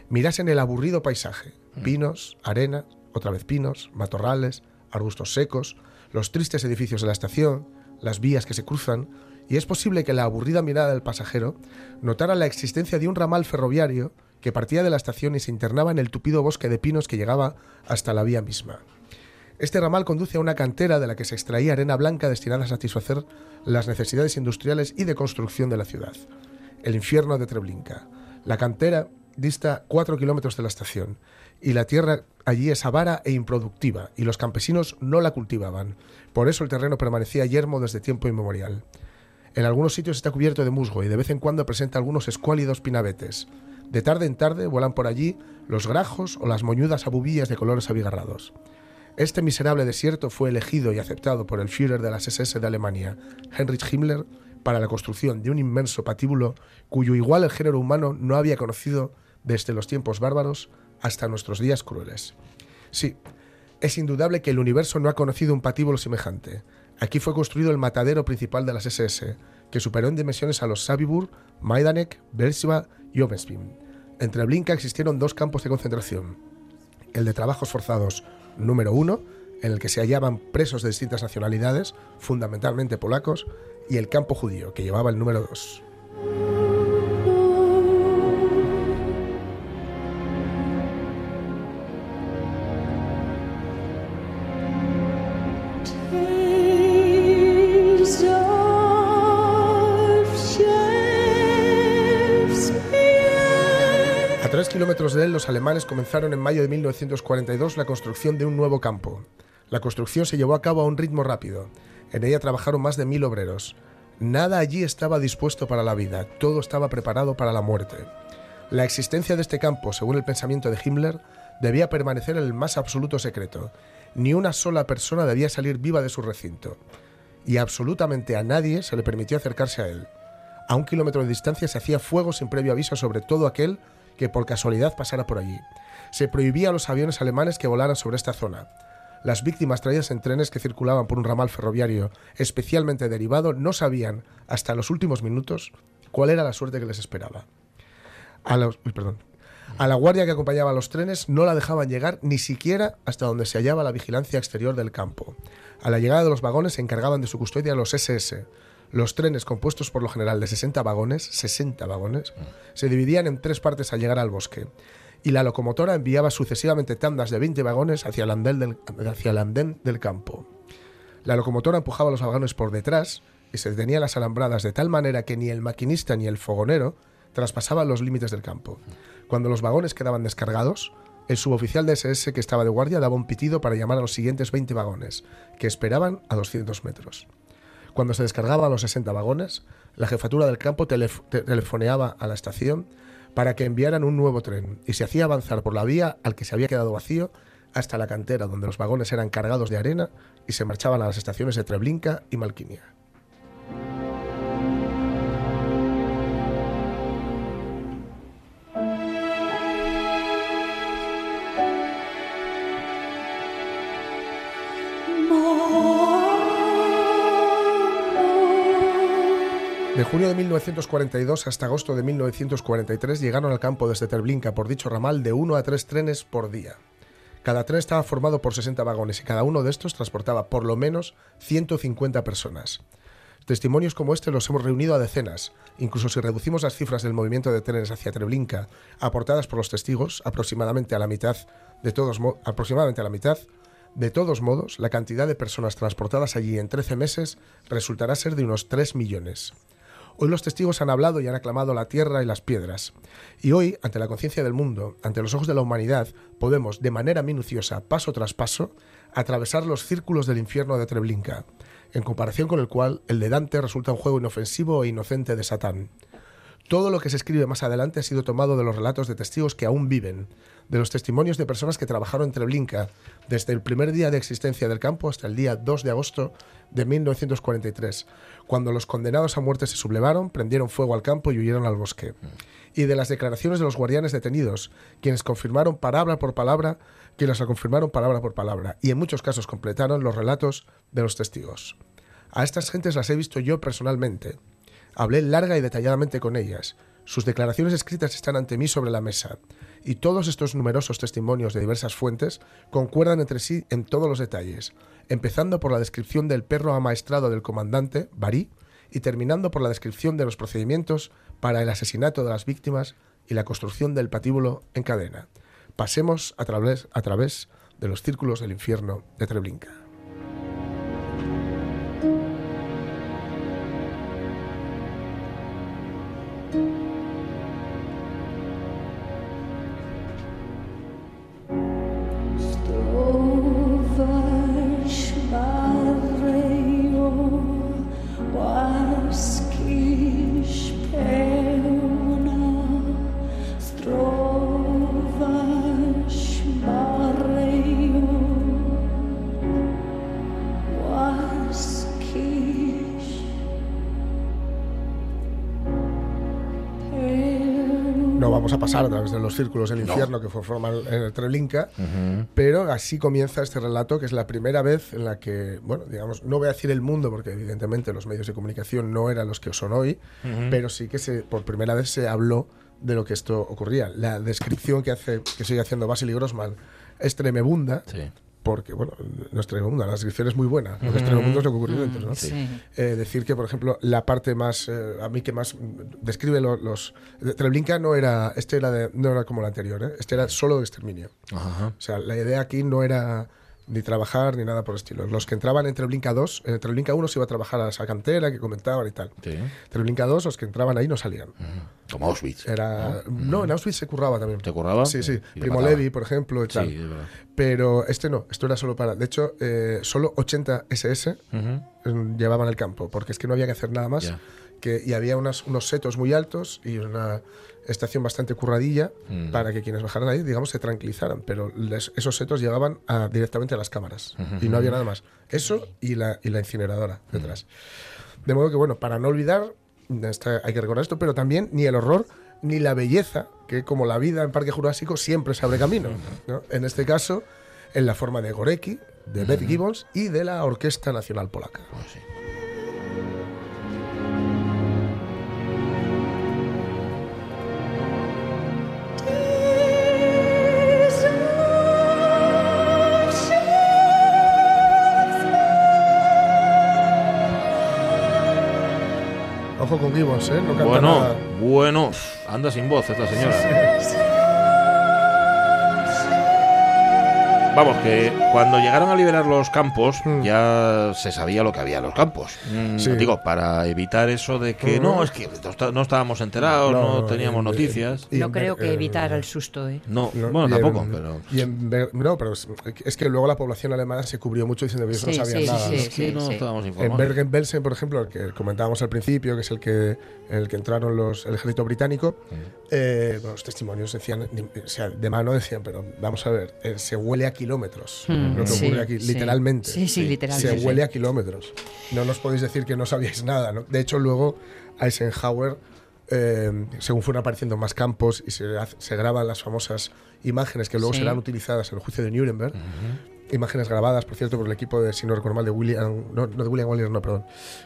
mirasen el aburrido paisaje, mm. pinos, arena, otra vez pinos, matorrales, arbustos secos, los tristes edificios de la estación, las vías que se cruzan, y es posible que la aburrida mirada del pasajero notara la existencia de un ramal ferroviario que partía de la estación y se internaba en el tupido bosque de pinos que llegaba hasta la vía misma. Este ramal conduce a una cantera de la que se extraía arena blanca destinada a satisfacer las necesidades industriales y de construcción de la ciudad. El infierno de Treblinka. La cantera dista 4 kilómetros de la estación y la tierra allí es avara e improductiva y los campesinos no la cultivaban. Por eso el terreno permanecía yermo desde tiempo inmemorial. En algunos sitios está cubierto de musgo y de vez en cuando presenta algunos escuálidos pinabetes. De tarde en tarde vuelan por allí los grajos o las moñudas abubillas de colores abigarrados. Este miserable desierto fue elegido y aceptado por el Führer de las SS de Alemania, Heinrich Himmler, para la construcción de un inmenso patíbulo cuyo igual el género humano no había conocido desde los tiempos bárbaros hasta nuestros días crueles. Sí, es indudable que el universo no ha conocido un patíbulo semejante. Aquí fue construido el matadero principal de las SS, que superó en dimensiones a los Sabibur, Majdanek, Beersheba y Obensbim. Entre Blinka existieron dos campos de concentración, el de trabajos forzados número uno, en el que se hallaban presos de distintas nacionalidades, fundamentalmente polacos, y el campo judío, que llevaba el número dos. Alemanes comenzaron en mayo de 1942 la construcción de un nuevo campo. La construcción se llevó a cabo a un ritmo rápido. En ella trabajaron más de mil obreros. Nada allí estaba dispuesto para la vida, todo estaba preparado para la muerte. La existencia de este campo, según el pensamiento de Himmler, debía permanecer en el más absoluto secreto. Ni una sola persona debía salir viva de su recinto. Y absolutamente a nadie se le permitió acercarse a él. A un kilómetro de distancia se hacía fuego sin previo aviso sobre todo aquel que por casualidad pasara por allí. Se prohibía a los aviones alemanes que volaran sobre esta zona. Las víctimas traídas en trenes que circulaban por un ramal ferroviario especialmente derivado no sabían, hasta los últimos minutos, cuál era la suerte que les esperaba. A, a la guardia que acompañaba los trenes no la dejaban llegar ni siquiera hasta donde se hallaba la vigilancia exterior del campo. A la llegada de los vagones se encargaban de su custodia los SS, los trenes, compuestos por lo general de 60 vagones, 60 vagones, se dividían en tres partes al llegar al bosque, y la locomotora enviaba sucesivamente tandas de 20 vagones hacia el andén del, campo. La locomotora empujaba los vagones por detrás y se detenía las alambradas de tal manera que ni el maquinista ni el fogonero traspasaban los límites del campo. Cuando los vagones quedaban descargados, el suboficial de SS que estaba de guardia daba un pitido para llamar a los siguientes 20 vagones, que esperaban a 200 metros. Cuando se descargaban los 60 vagones, la jefatura del campo telefoneaba a la estación para que enviaran un nuevo tren y se hacía avanzar por la vía al que se había quedado vacío hasta la cantera donde los vagones eran cargados de arena y se marchaban a las estaciones de Treblinka y Malquinia. De junio de 1942 hasta agosto de 1943 llegaron al campo desde Treblinka por dicho ramal de uno a tres trenes por día. Cada tren estaba formado por 60 vagones y cada uno de estos transportaba por lo menos 150 personas. Testimonios como este los hemos reunido a decenas. Incluso si reducimos las cifras del movimiento de trenes hacia Treblinka, aportadas por los testigos, aproximadamente a la mitad, de todos aproximadamente a la mitad, de todos modos, la cantidad de personas transportadas allí en 13 meses resultará ser de unos 3 millones. Hoy los testigos han hablado y han aclamado la tierra y las piedras. Y hoy, ante la conciencia del mundo, ante los ojos de la humanidad, podemos, de manera minuciosa, paso tras paso, atravesar los círculos del infierno de Treblinka, en comparación con el cual el de Dante resulta un juego inofensivo e inocente de Satán. Todo lo que se escribe más adelante ha sido tomado de los relatos de testigos que aún viven, de los testimonios de personas que trabajaron en Treblinka desde el primer día de existencia del campo hasta el día 2 de agosto de 1943, cuando los condenados a muerte se sublevaron, prendieron fuego al campo y huyeron al bosque. Y de las declaraciones de los guardianes detenidos, quienes confirmaron palabra por palabra, quienes la confirmaron palabra por palabra, y en muchos casos completaron los relatos de los testigos. A estas gentes las he visto yo personalmente. Hablé larga y detalladamente con ellas. Sus declaraciones escritas están ante mí sobre la mesa y todos estos numerosos testimonios de diversas fuentes concuerdan entre sí en todos los detalles, empezando por la descripción del perro amaestrado del comandante, Barí, y terminando por la descripción de los procedimientos para el asesinato de las víctimas y la construcción del patíbulo en cadena. Pasemos a través, a través de los círculos del infierno de Treblinka. Pasar a través de los círculos del infierno que forman en el Treblinka, pero así comienza este relato que es la primera vez en la que, bueno, digamos, no voy a decir el mundo porque evidentemente los medios de comunicación no eran los que son hoy, pero sí que se, por primera vez se habló de lo que esto ocurría. La descripción que hace, que sigue haciendo Vasily Grossman es tremebunda, porque, bueno, nuestra mundo, la descripción es muy buena, lo que es mundo es lo que ocurrió dentro, ¿no? Eh, decir que, por ejemplo, la parte más, eh, a mí que más describe los... los Treblinka no era, este era de, no era como el anterior, ¿eh? este era solo de exterminio. O sea, la idea aquí no era ni trabajar ni nada por el estilo. Los que entraban en Treblinka 2, en Treblinka 1 se iba a trabajar a esa cantera que comentaban y tal. Sí. Treblinka 2, los que entraban ahí no salían. Como Auschwitz. Era, ¿no? en Auschwitz se curraba también. ¿Se curraba? Sí, sí. Primo Levi, por ejemplo, y tal. Sí, Pero este no, esto era solo para. De hecho, eh, solo 80 SS llevaban el campo, porque es que no había que hacer nada más. Que, y había unos setos muy altos y una estación bastante curradilla mm. para que quienes bajaran ahí, digamos, se tranquilizaran. Pero esos setos llegaban directamente a las cámaras y no había nada más. Eso y la, y la incineradora mm. detrás. De modo que, bueno, para no olvidar, hay que recordar esto, pero también ni el horror ni la belleza, que como la vida en Parque Jurásico siempre se abre camino. En este caso, en la forma de Gorecki, de Beth Gibbons y de la Orquesta Nacional Polaca. Oh, con ¿eh? No bueno, bueno, anda sin voz esta señora. Vamos, que cuando llegaron a liberar los campos mm. ya se sabía lo que había en los campos. Mm, digo, para evitar eso de que no, es que no estábamos enterados, no, teníamos noticias. no creo que evitar el susto, ¿eh? No, bueno, tampoco, pero... no, pero es que luego la población alemana se cubrió mucho diciendo que no sabían nada. no estábamos informados. En Bergen-Belsen, por ejemplo, el que comentábamos al principio, que es el que, el que entraron los, el ejército británico, eh, los testimonios decían, o sea, de mano decían, pero vamos a ver, eh, se huele a kilómetros. Mm, lo que ocurre aquí, literalmente. Sí, sí, literalmente. Se huele a kilómetros. No nos podéis decir que no sabíais nada. ¿no? De hecho, luego Eisenhower, eh, según fueron apareciendo más campos y se, se graban las famosas imágenes que luego serán utilizadas en el juicio de Nuremberg, imágenes grabadas, por cierto, por el equipo de, si no recuerdo mal, de William, no, de William Waller, no, perdón,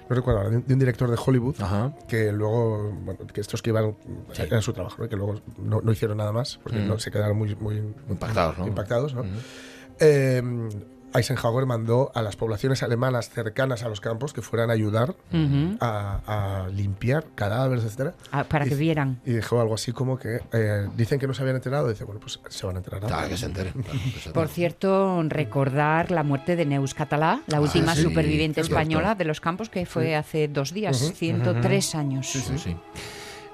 no recuerdo ahora, de, un director de Hollywood, que luego, bueno, que estos que iban, era su trabajo, ¿no? que luego no, no, hicieron nada más, porque no, se quedaron muy, muy impactados, ¿no? Impactados, ¿no? eh, Eisenhower mandó a las poblaciones alemanas cercanas a los campos que fueran a ayudar a, limpiar cadáveres, etcétera. Ah, para que vieran. Y dijo algo así como que eh, dicen que no se habían enterado. Dice, bueno, pues se van a enterar. Claro, que se enteren. Por cierto, recordar la muerte de Neus Catalá, la ah, última superviviente española de los campos, que fue hace dos días, 103 años. Sí, sí, sí.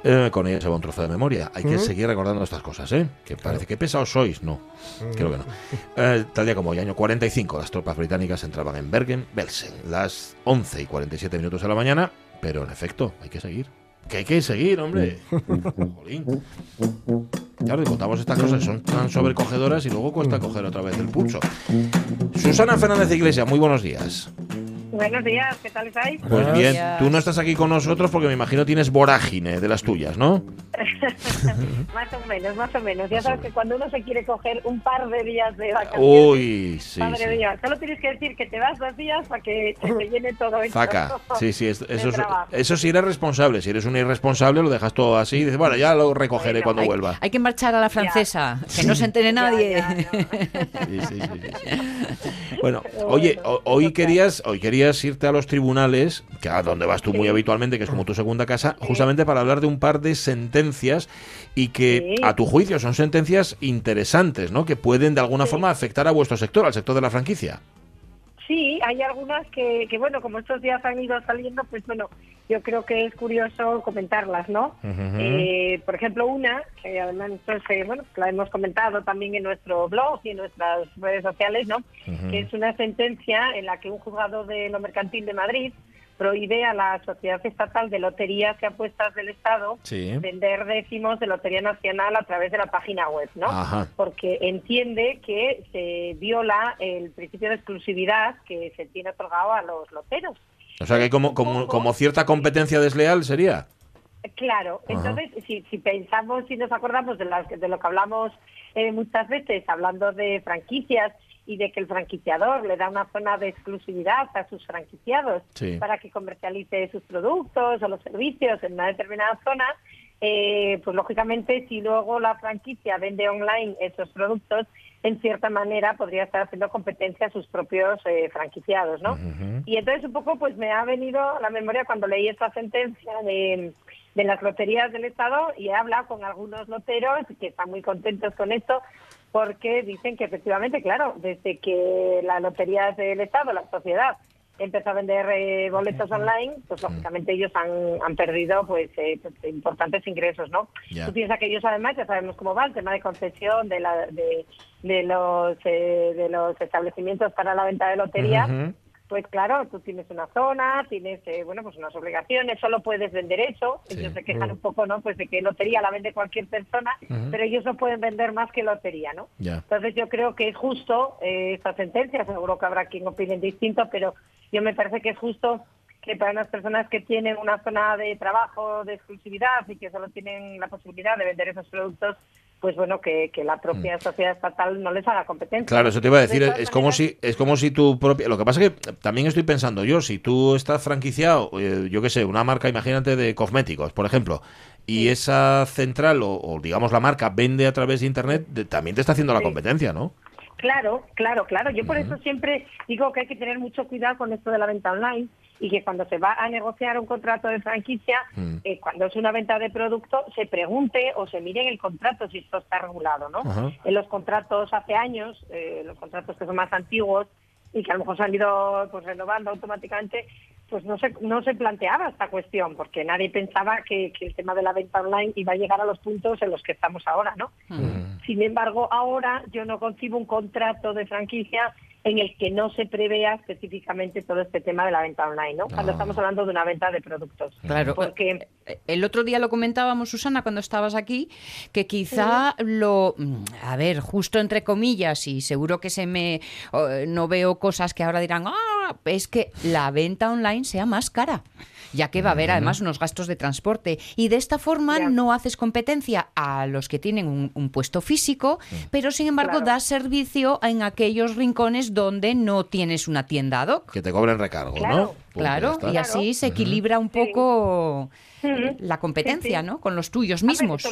Eh, con ella se va un trozo de memoria. Hay que seguir recordando estas cosas, ¿eh? Que parece que pesados sois. No, creo que no. Eh, tal día como el año 45, las tropas británicas entraban en Bergen-Belsen, las 11 y 47 minutos de la mañana, pero en efecto, hay que seguir. Que hay que seguir, hombre. *laughs* Jolín. Claro, y contamos estas cosas, son tan sobrecogedoras y luego cuesta coger otra vez el pulso. Susana Fernández Iglesias, muy buenos días. Buenos días, ¿qué tal estáis? Pues bien, tú no estás aquí con nosotros porque me imagino tienes vorágine de las tuyas, ¿no? *laughs* más o menos, más o menos. Ya sabes que cuando uno se quiere coger un par de días de vacaciones, Uy, sí, madre mía, solo tienes que decir que te vas dos días para que te llene todo esto. Faca, sí, sí, eso, eso sí eres responsable. Si eres un irresponsable, lo dejas todo así y dices, bueno, ya lo recogeré cuando vuelva. Hay que marchar a la francesa, que no se entere nadie. sí, sí, sí, *laughs* Bueno, oye, hoy querías, hoy querías irte a los tribunales, que a donde vas tú muy habitualmente, que es como tu segunda casa, justamente para hablar de un par de sentencias y que a tu juicio son sentencias interesantes, ¿no? Que pueden de alguna forma afectar a vuestro sector, al sector de la franquicia. Sí, hay algunas que, que, bueno, como estos días han ido saliendo, pues bueno, yo creo que es curioso comentarlas, ¿no? Eh, por ejemplo, una, que además eh, bueno, la hemos comentado también en nuestro blog y en nuestras redes sociales, ¿no? Que es una sentencia en la que un juzgado de lo mercantil de Madrid prohíbe a la Sociedad Estatal de Loterías y Apuestas del Estado vender décimos de Lotería Nacional a través de la página web, ¿no? Porque entiende que se viola el principio de exclusividad que se tiene otorgado a los loteros. O sea que como, como cierta competencia desleal sería. Claro, entonces si, si pensamos, si nos acordamos de, las, de lo que hablamos eh, muchas veces, hablando de franquicias, y de que el franquiciador le da una zona de exclusividad a sus franquiciados para que comercialice sus productos o los servicios en una determinada zona, eh, pues lógicamente si luego la franquicia vende online esos productos, en cierta manera podría estar haciendo competencia a sus propios eh, franquiciados, ¿no? Y entonces un poco pues me ha venido a la memoria cuando leí esta sentencia de, de las loterías del Estado y he hablado con algunos loteros que están muy contentos con esto porque dicen que efectivamente, claro, desde que la lotería del Estado, la sociedad, empezó a vender eh, boletos online, pues lógicamente ellos han, han perdido pues, eh, pues importantes ingresos, ¿no? Tú piensas que ellos además ya sabemos cómo va el tema de concesión de, la, de, de los eh, de los establecimientos para la venta de lotería pues claro, tú tienes una zona, tienes, eh, bueno, pues unas obligaciones, solo puedes vender eso. Ellos se quejan un poco, ¿no? Pues de que lotería la vende cualquier persona, pero ellos no pueden vender más que lotería, ¿no? Entonces yo creo que es justo eh, esta sentencia, seguro que habrá quien opine distinto, pero yo me parece que es justo que para las personas que tienen una zona de trabajo de exclusividad y que solo tienen la posibilidad de vender esos productos, pues bueno, que, la propia mm. sociedad estatal no les haga competencia. Claro, eso te iba a decir, es, como si es como si tu propia... Lo que pasa es que también estoy pensando yo, si tú estás franquiciado, eh, yo qué sé, una marca, imagínate, de cosméticos, por ejemplo, y esa central o, digamos la marca vende a través de Internet, también te está haciendo la competencia, ¿no? Claro, claro, claro. Yo por eso siempre digo que hay que tener mucho cuidado con esto de la venta online y que cuando se va a negociar un contrato de franquicia, mm. eh, cuando es una venta de producto, se pregunte o se mire en el contrato si esto está regulado, ¿no? En los contratos hace años, eh, los contratos que son más antiguos y que a lo mejor se han ido pues renovando automáticamente, pues no se, no se planteaba esta cuestión, porque nadie pensaba que, el tema de la venta online iba a llegar a los puntos en los que estamos ahora, ¿no? Mm. Sin embargo, ahora yo no concibo un contrato de franquicia en el que no se prevea específicamente todo este tema de la venta online, ¿no? Cuando ah. estamos hablando de una venta de productos. Claro, porque eh, el otro día lo comentábamos, Susana, cuando estabas aquí, que quizá lo, mm, a ver, justo entre comillas, y seguro que se me, no veo cosas que ahora dirán, ah, es que la venta online sea más cara ya que va a haber además unos gastos de transporte. Y de esta forma no haces competencia a los que tienen un, puesto físico, pero sin embargo das servicio en aquellos rincones donde no tienes una tienda ad hoc. Que te cobren recargo, ¿no? claro, y así se equilibra un poco la competencia, ¿no? Con los tuyos mismos.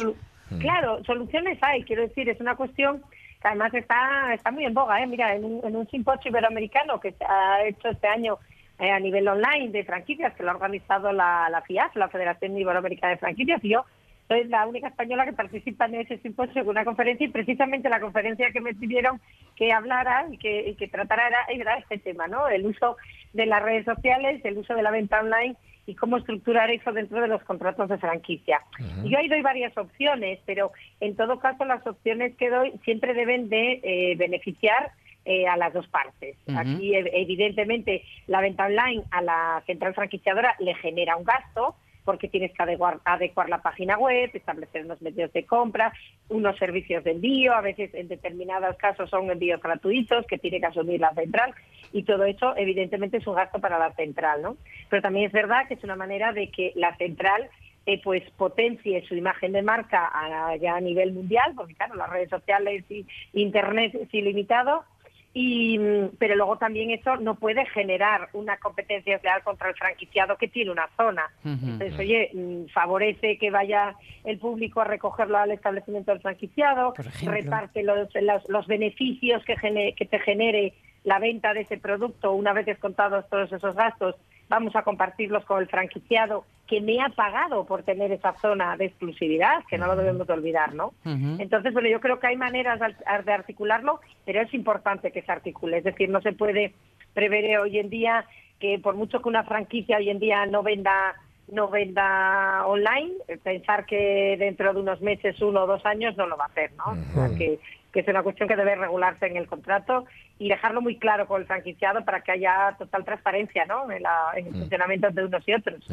claro, soluciones hay, quiero decir, es una cuestión que además está, está muy en boga, ¿eh? Mira, en un, en un simposio iberoamericano que se ha hecho este año eh, a nivel online de franquicias que lo ha organizado la, la FIAF, la Federación Iberoamericana de Franquicias, y yo soy la única española que participa en ese simposio, una conferencia, y precisamente la conferencia que me pidieron que hablara y que, que tratara era, este tema, ¿no? El uso de las redes sociales, el uso de la venta online y cómo estructurar eso dentro de los contratos de franquicia. Yo ahí doy varias opciones, pero en todo caso las opciones que doy siempre deben de eh, beneficiar eh, a las dos partes. Aquí, evidentemente, la venta online a la central franquiciadora le genera un gasto porque tienes que adecuar, adecuar la página web, establecer unos medios de compra, unos servicios de envío, a veces en determinados casos son envíos gratuitos que tiene que asumir la central y todo eso evidentemente es un gasto para la central, ¿no? Pero también es verdad que es una manera de que la central eh, pues potencie su imagen de marca a, ya a nivel mundial, porque claro, las redes sociales y internet es ilimitado, y, pero luego también eso no puede generar una competencia real contra el franquiciado que tiene una zona. Entonces, oye, mm, favorece que vaya el público a recogerlo al establecimiento del franquiciado, reparte los, los, beneficios que, que te genere la venta de ese producto una vez descontados todos esos gastos vamos a compartirlos con el franquiciado que me ha pagado por tener esa zona de exclusividad, que no lo debemos olvidar, ¿no? Entonces, bueno, yo creo que hay maneras de articularlo, pero es importante que se articule. Es decir, no se puede prever hoy en día que por mucho que una franquicia hoy en día no venda no venda online, pensar que dentro de unos meses, uno o dos años, no lo va a hacer, ¿no? que que es una cuestión que debe regularse en el contrato y dejarlo muy claro con el franquiciado para que haya total transparencia ¿no? en, el mm. funcionamiento de unos y otros.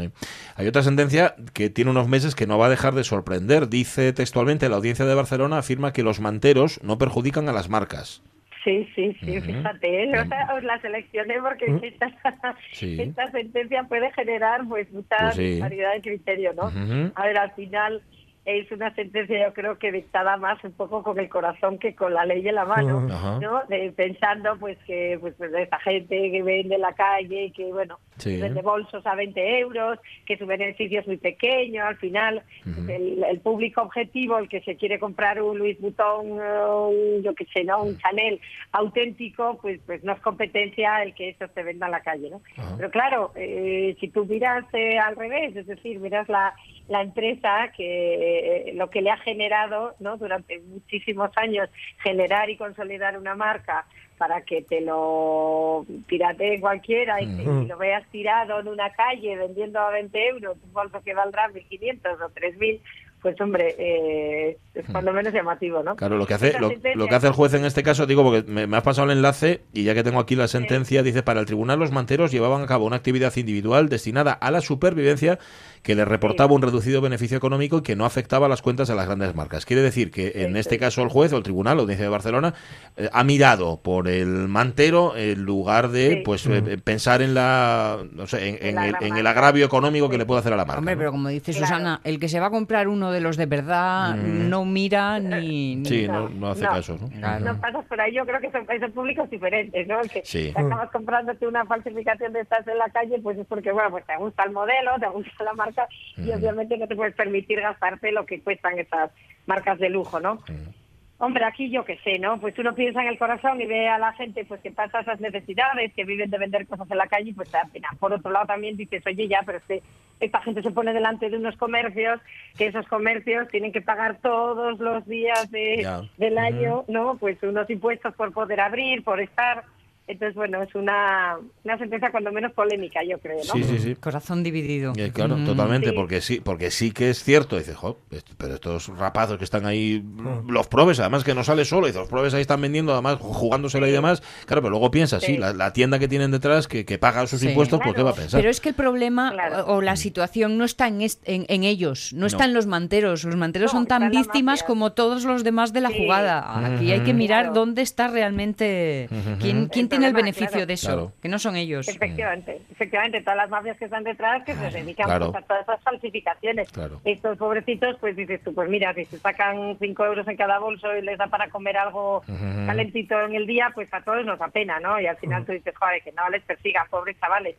Hay otra sentencia que tiene unos meses que no va a dejar de sorprender. Dice textualmente, la audiencia de Barcelona afirma que los manteros no perjudican a las marcas. Sí, sí, sí, fíjate, ¿eh? *laughs* os la seleccioné porque mm. esta, sentencia puede generar pues mucha pues disparidad de criterio, ¿no? A ver, al final es una sentencia yo creo que dictada más un poco con el corazón que con la ley en la mano, ¿no? pensando pues que pues, pues esa gente que vende en la calle, que bueno, vende bolsos a 20 euros, que su beneficio es muy pequeño, al final el, público objetivo, el que se quiere comprar un Louis Vuitton, un, yo qué sé, ¿no? Un Chanel auténtico, pues pues no es competencia el que eso se venda en la calle, ¿no? Pero claro, eh, si tú miras eh, al revés, es decir, miras la la empresa que eh, lo que le ha generado ¿no? durante muchísimos años generar y consolidar una marca para que te lo pirate cualquiera y, lo veas tirado en una calle vendiendo a 20 euros un bolso que valdrá 1.500 o 3.000 pues hombre, eh, es cuando menos llamativo, ¿no? Claro, lo que hace lo, que hace el juez en este caso, digo, porque me, has pasado el enlace y ya que tengo aquí la sentencia, dice, para el tribunal los manteros llevaban a cabo una actividad individual destinada a la supervivencia que le reportaba un reducido beneficio económico y que no afectaba las cuentas de las grandes marcas. Quiere decir que en este caso el juez o el tribunal, la audiencia de Barcelona, eh, ha mirado por el mantero en lugar de pues eh, pensar en la no sé, en, el, agravio económico que le puede hacer a la marca. Hombre, pero como dice Susana, el que se va a comprar uno de los de verdad mm. no mira ni... Sí, no, hace caso. ¿no? no pasas por ahí, yo creo que son, públicos diferentes, ¿no? Que acabas comprándote una falsificación de estas en la calle, pues es porque, bueno, pues te gusta el modelo, te gusta la marca y obviamente no te puedes permitir gastarte lo que cuestan esas marcas de lujo, ¿no? Hombre, aquí yo qué sé, ¿no? Pues uno piensa en el corazón y ve a la gente pues que pasa esas necesidades, que viven de vender cosas en la calle y pues da pena. Por otro lado también dices, oye, ya, pero es que esta gente se pone delante de unos comercios, que esos comercios tienen que pagar todos los días del año, ¿no? Pues unos impuestos por poder abrir, por estar entonces, bueno, es una, una sentencia cuando menos polémica, yo creo, ¿no? Sí, sí, sí. Corazón dividido. Eh, claro, mm. totalmente, porque sí porque sí que es cierto. Dices, jo, pero estos rapazos que están ahí, mm. los probes, además que no sale solo, y los probes ahí están vendiendo, además jugándosela y demás. Claro, pero luego piensas, sí, la, tienda que tienen detrás, que, que paga sus impuestos, pues ¿qué va a pensar? Pero es que el problema o, la situación no está en, en, ellos, no, están los manteros. Los manteros son tan víctimas como todos los demás de la jugada. Aquí hay que mirar dónde está realmente, quién, quién tiene el beneficio de eso, que no son ellos. Efectivamente, efectivamente, todas las mafias que están detrás que se dedican pues, a todas esas falsificaciones. Estos pobrecitos, pues dices tú, pues mira, si se sacan 5 euros en cada bolso y les da para comer algo calentito en el día, pues a todos nos da pena, ¿no? Y al final tú dices, joder, que no les persigan, pobres chavales.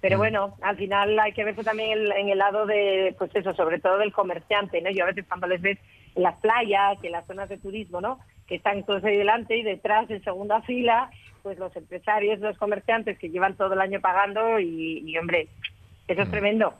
Pero bueno, al final hay que verse también en el lado de, pues eso, sobre todo del comerciante, ¿no? Yo a veces cuando les ves en las playas y en las zonas de turismo, ¿no? Que están todos ahí delante y detrás en segunda fila pues los empresarios, los comerciantes que llevan todo el año pagando y, hombre, eso es mm. tremendo.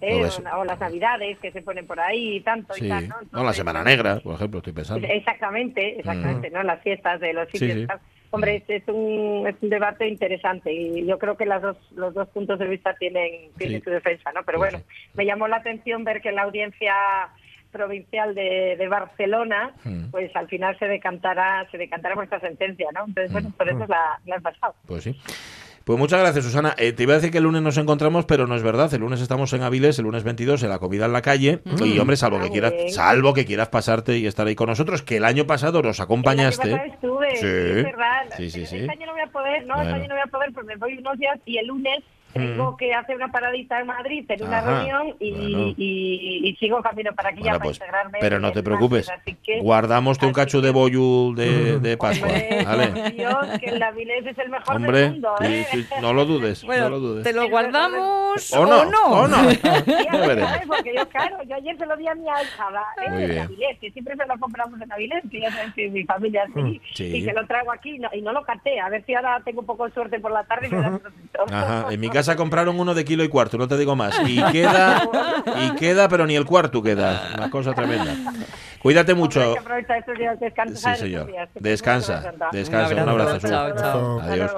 ¿Eh? o, las navidades que se ponen por ahí y tanto y tal, ¿no? la Semana Negra, por ejemplo, estoy pensando. Exactamente, exactamente, mm. ¿no? Las fiestas de los sitios. Hombre, mm. es, un, es un debate interesante y yo creo que las dos, los dos puntos de vista tienen, tienen su defensa, ¿no? Pero pues bueno, me llamó la atención ver que la audiencia provincial de, Barcelona, hmm. pues al final se decantará, se decantará por esta sentencia, ¿no? Entonces, bueno, por eso la, la pasado. Pues sí. Pues muchas gracias, Susana. Eh, te iba a decir que el lunes nos encontramos, pero no es verdad. El lunes estamos en Avilés, el lunes 22, en la comida en la calle. Hmm. Y, hombre, salvo que ah, quieras salvo que quieras pasarte y estar ahí con nosotros, que el año pasado nos acompañaste. El estuve, sí. es verdad. Sí, sí, sí. Este año no voy a poder, no, este año no voy a poder, pues me voy unos días y el lunes tengo que hacer una paradita en Madrid, en una reunión y, y, sigo camino para aquí ya para pues, integrarme. Pero no te preocupes, guardamos un cacho de boyu de, de Pascua. *laughs* ¿vale? Dios, que el Avilés es el mejor Hombre, del mundo. ¿eh? no lo dudes, bueno, no lo dudes. Te lo guardamos o no. O no. O no. *laughs* Porque yo, claro, yo ayer se lo di a mi hija ¿eh? en Avilés, que siempre se lo compramos en Avilés, que ya sabes que mi familia así, mm, sí. y que lo traigo aquí no, y no lo caté. A ver si ahora tengo un poco de suerte por la tarde y me da *laughs* Ajá, en mi casa compraron uno de kilo y cuarto, no te digo más. Y queda, y queda, pero ni el cuarto queda. Una cosa tremenda. Cuídate mucho. Sí, señor. Descansa, descansa. Un abrazo. Adiós.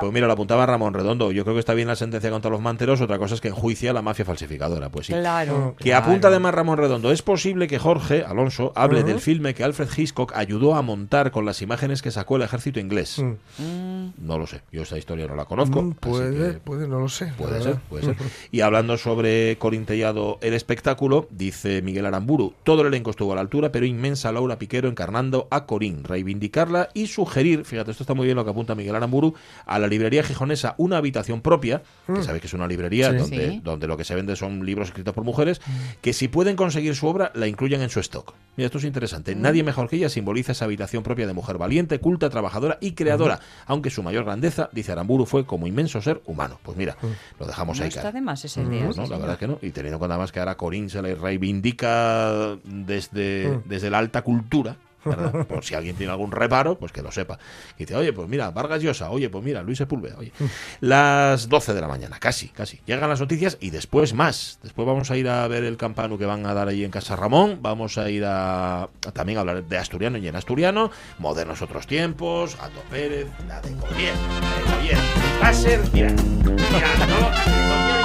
Pues mira, lo apuntaba Ramón Redondo. Yo creo que está bien la sentencia contra los manteros. Otra cosa es que enjuicia la mafia falsificadora. Pues sí. Claro. Que apunta además Ramón Redondo. Es posible que Jorge Alonso hable del filme que Alfred Hitchcock ayudó a montar con las imágenes que sacó el ejército inglés. Mm. No lo sé. Yo esa historia no la conozco. Mm, puede, puede, no lo sé. Puede ser, puede ser. Y hablando sobre Corintellado el espectáculo, dice Miguel Aramburu, todo el elenco estuvo a la altura pero inmensa Laura Piquero encarnando a Corín, reivindicarla y sugerir, fíjate, esto está muy bien lo que apunta Miguel Aramburu, a la librería gijonesa una habitación propia, que mm. sabe que es una librería donde, donde lo que se vende son libros escritos por mujeres, que si pueden conseguir su obra, la incluyan en su stock. Mira, esto es interesante. Mm. Nadie mejor que ella simboliza esa habitación propia de mujer valiente, culta, trabajadora y creadora, aunque su mayor grandeza, dice Aramburu, fue como inmenso ser humano. Pues mira, mm. lo dejamos ahí. Está de más ese día. no, la verdad que no. Y teniendo en cuenta más que ahora Corín se le reivindica desde desde, la alta cultura, Por si alguien tiene algún reparo, pues que lo sepa. Y dice, oye, pues mira, Vargas Llosa, oye, pues mira, Luis Sepúlveda, oye. Las 12 de la mañana, casi, casi. Llegan las noticias y después más. Después vamos a ir a ver el campano que van a dar ahí en Casa Ramón. Vamos a ir a, también a hablar de Asturiano y en Asturiano. Modernos otros tiempos, Ato Pérez, la de Bien, bien. Va a ser, mira, no,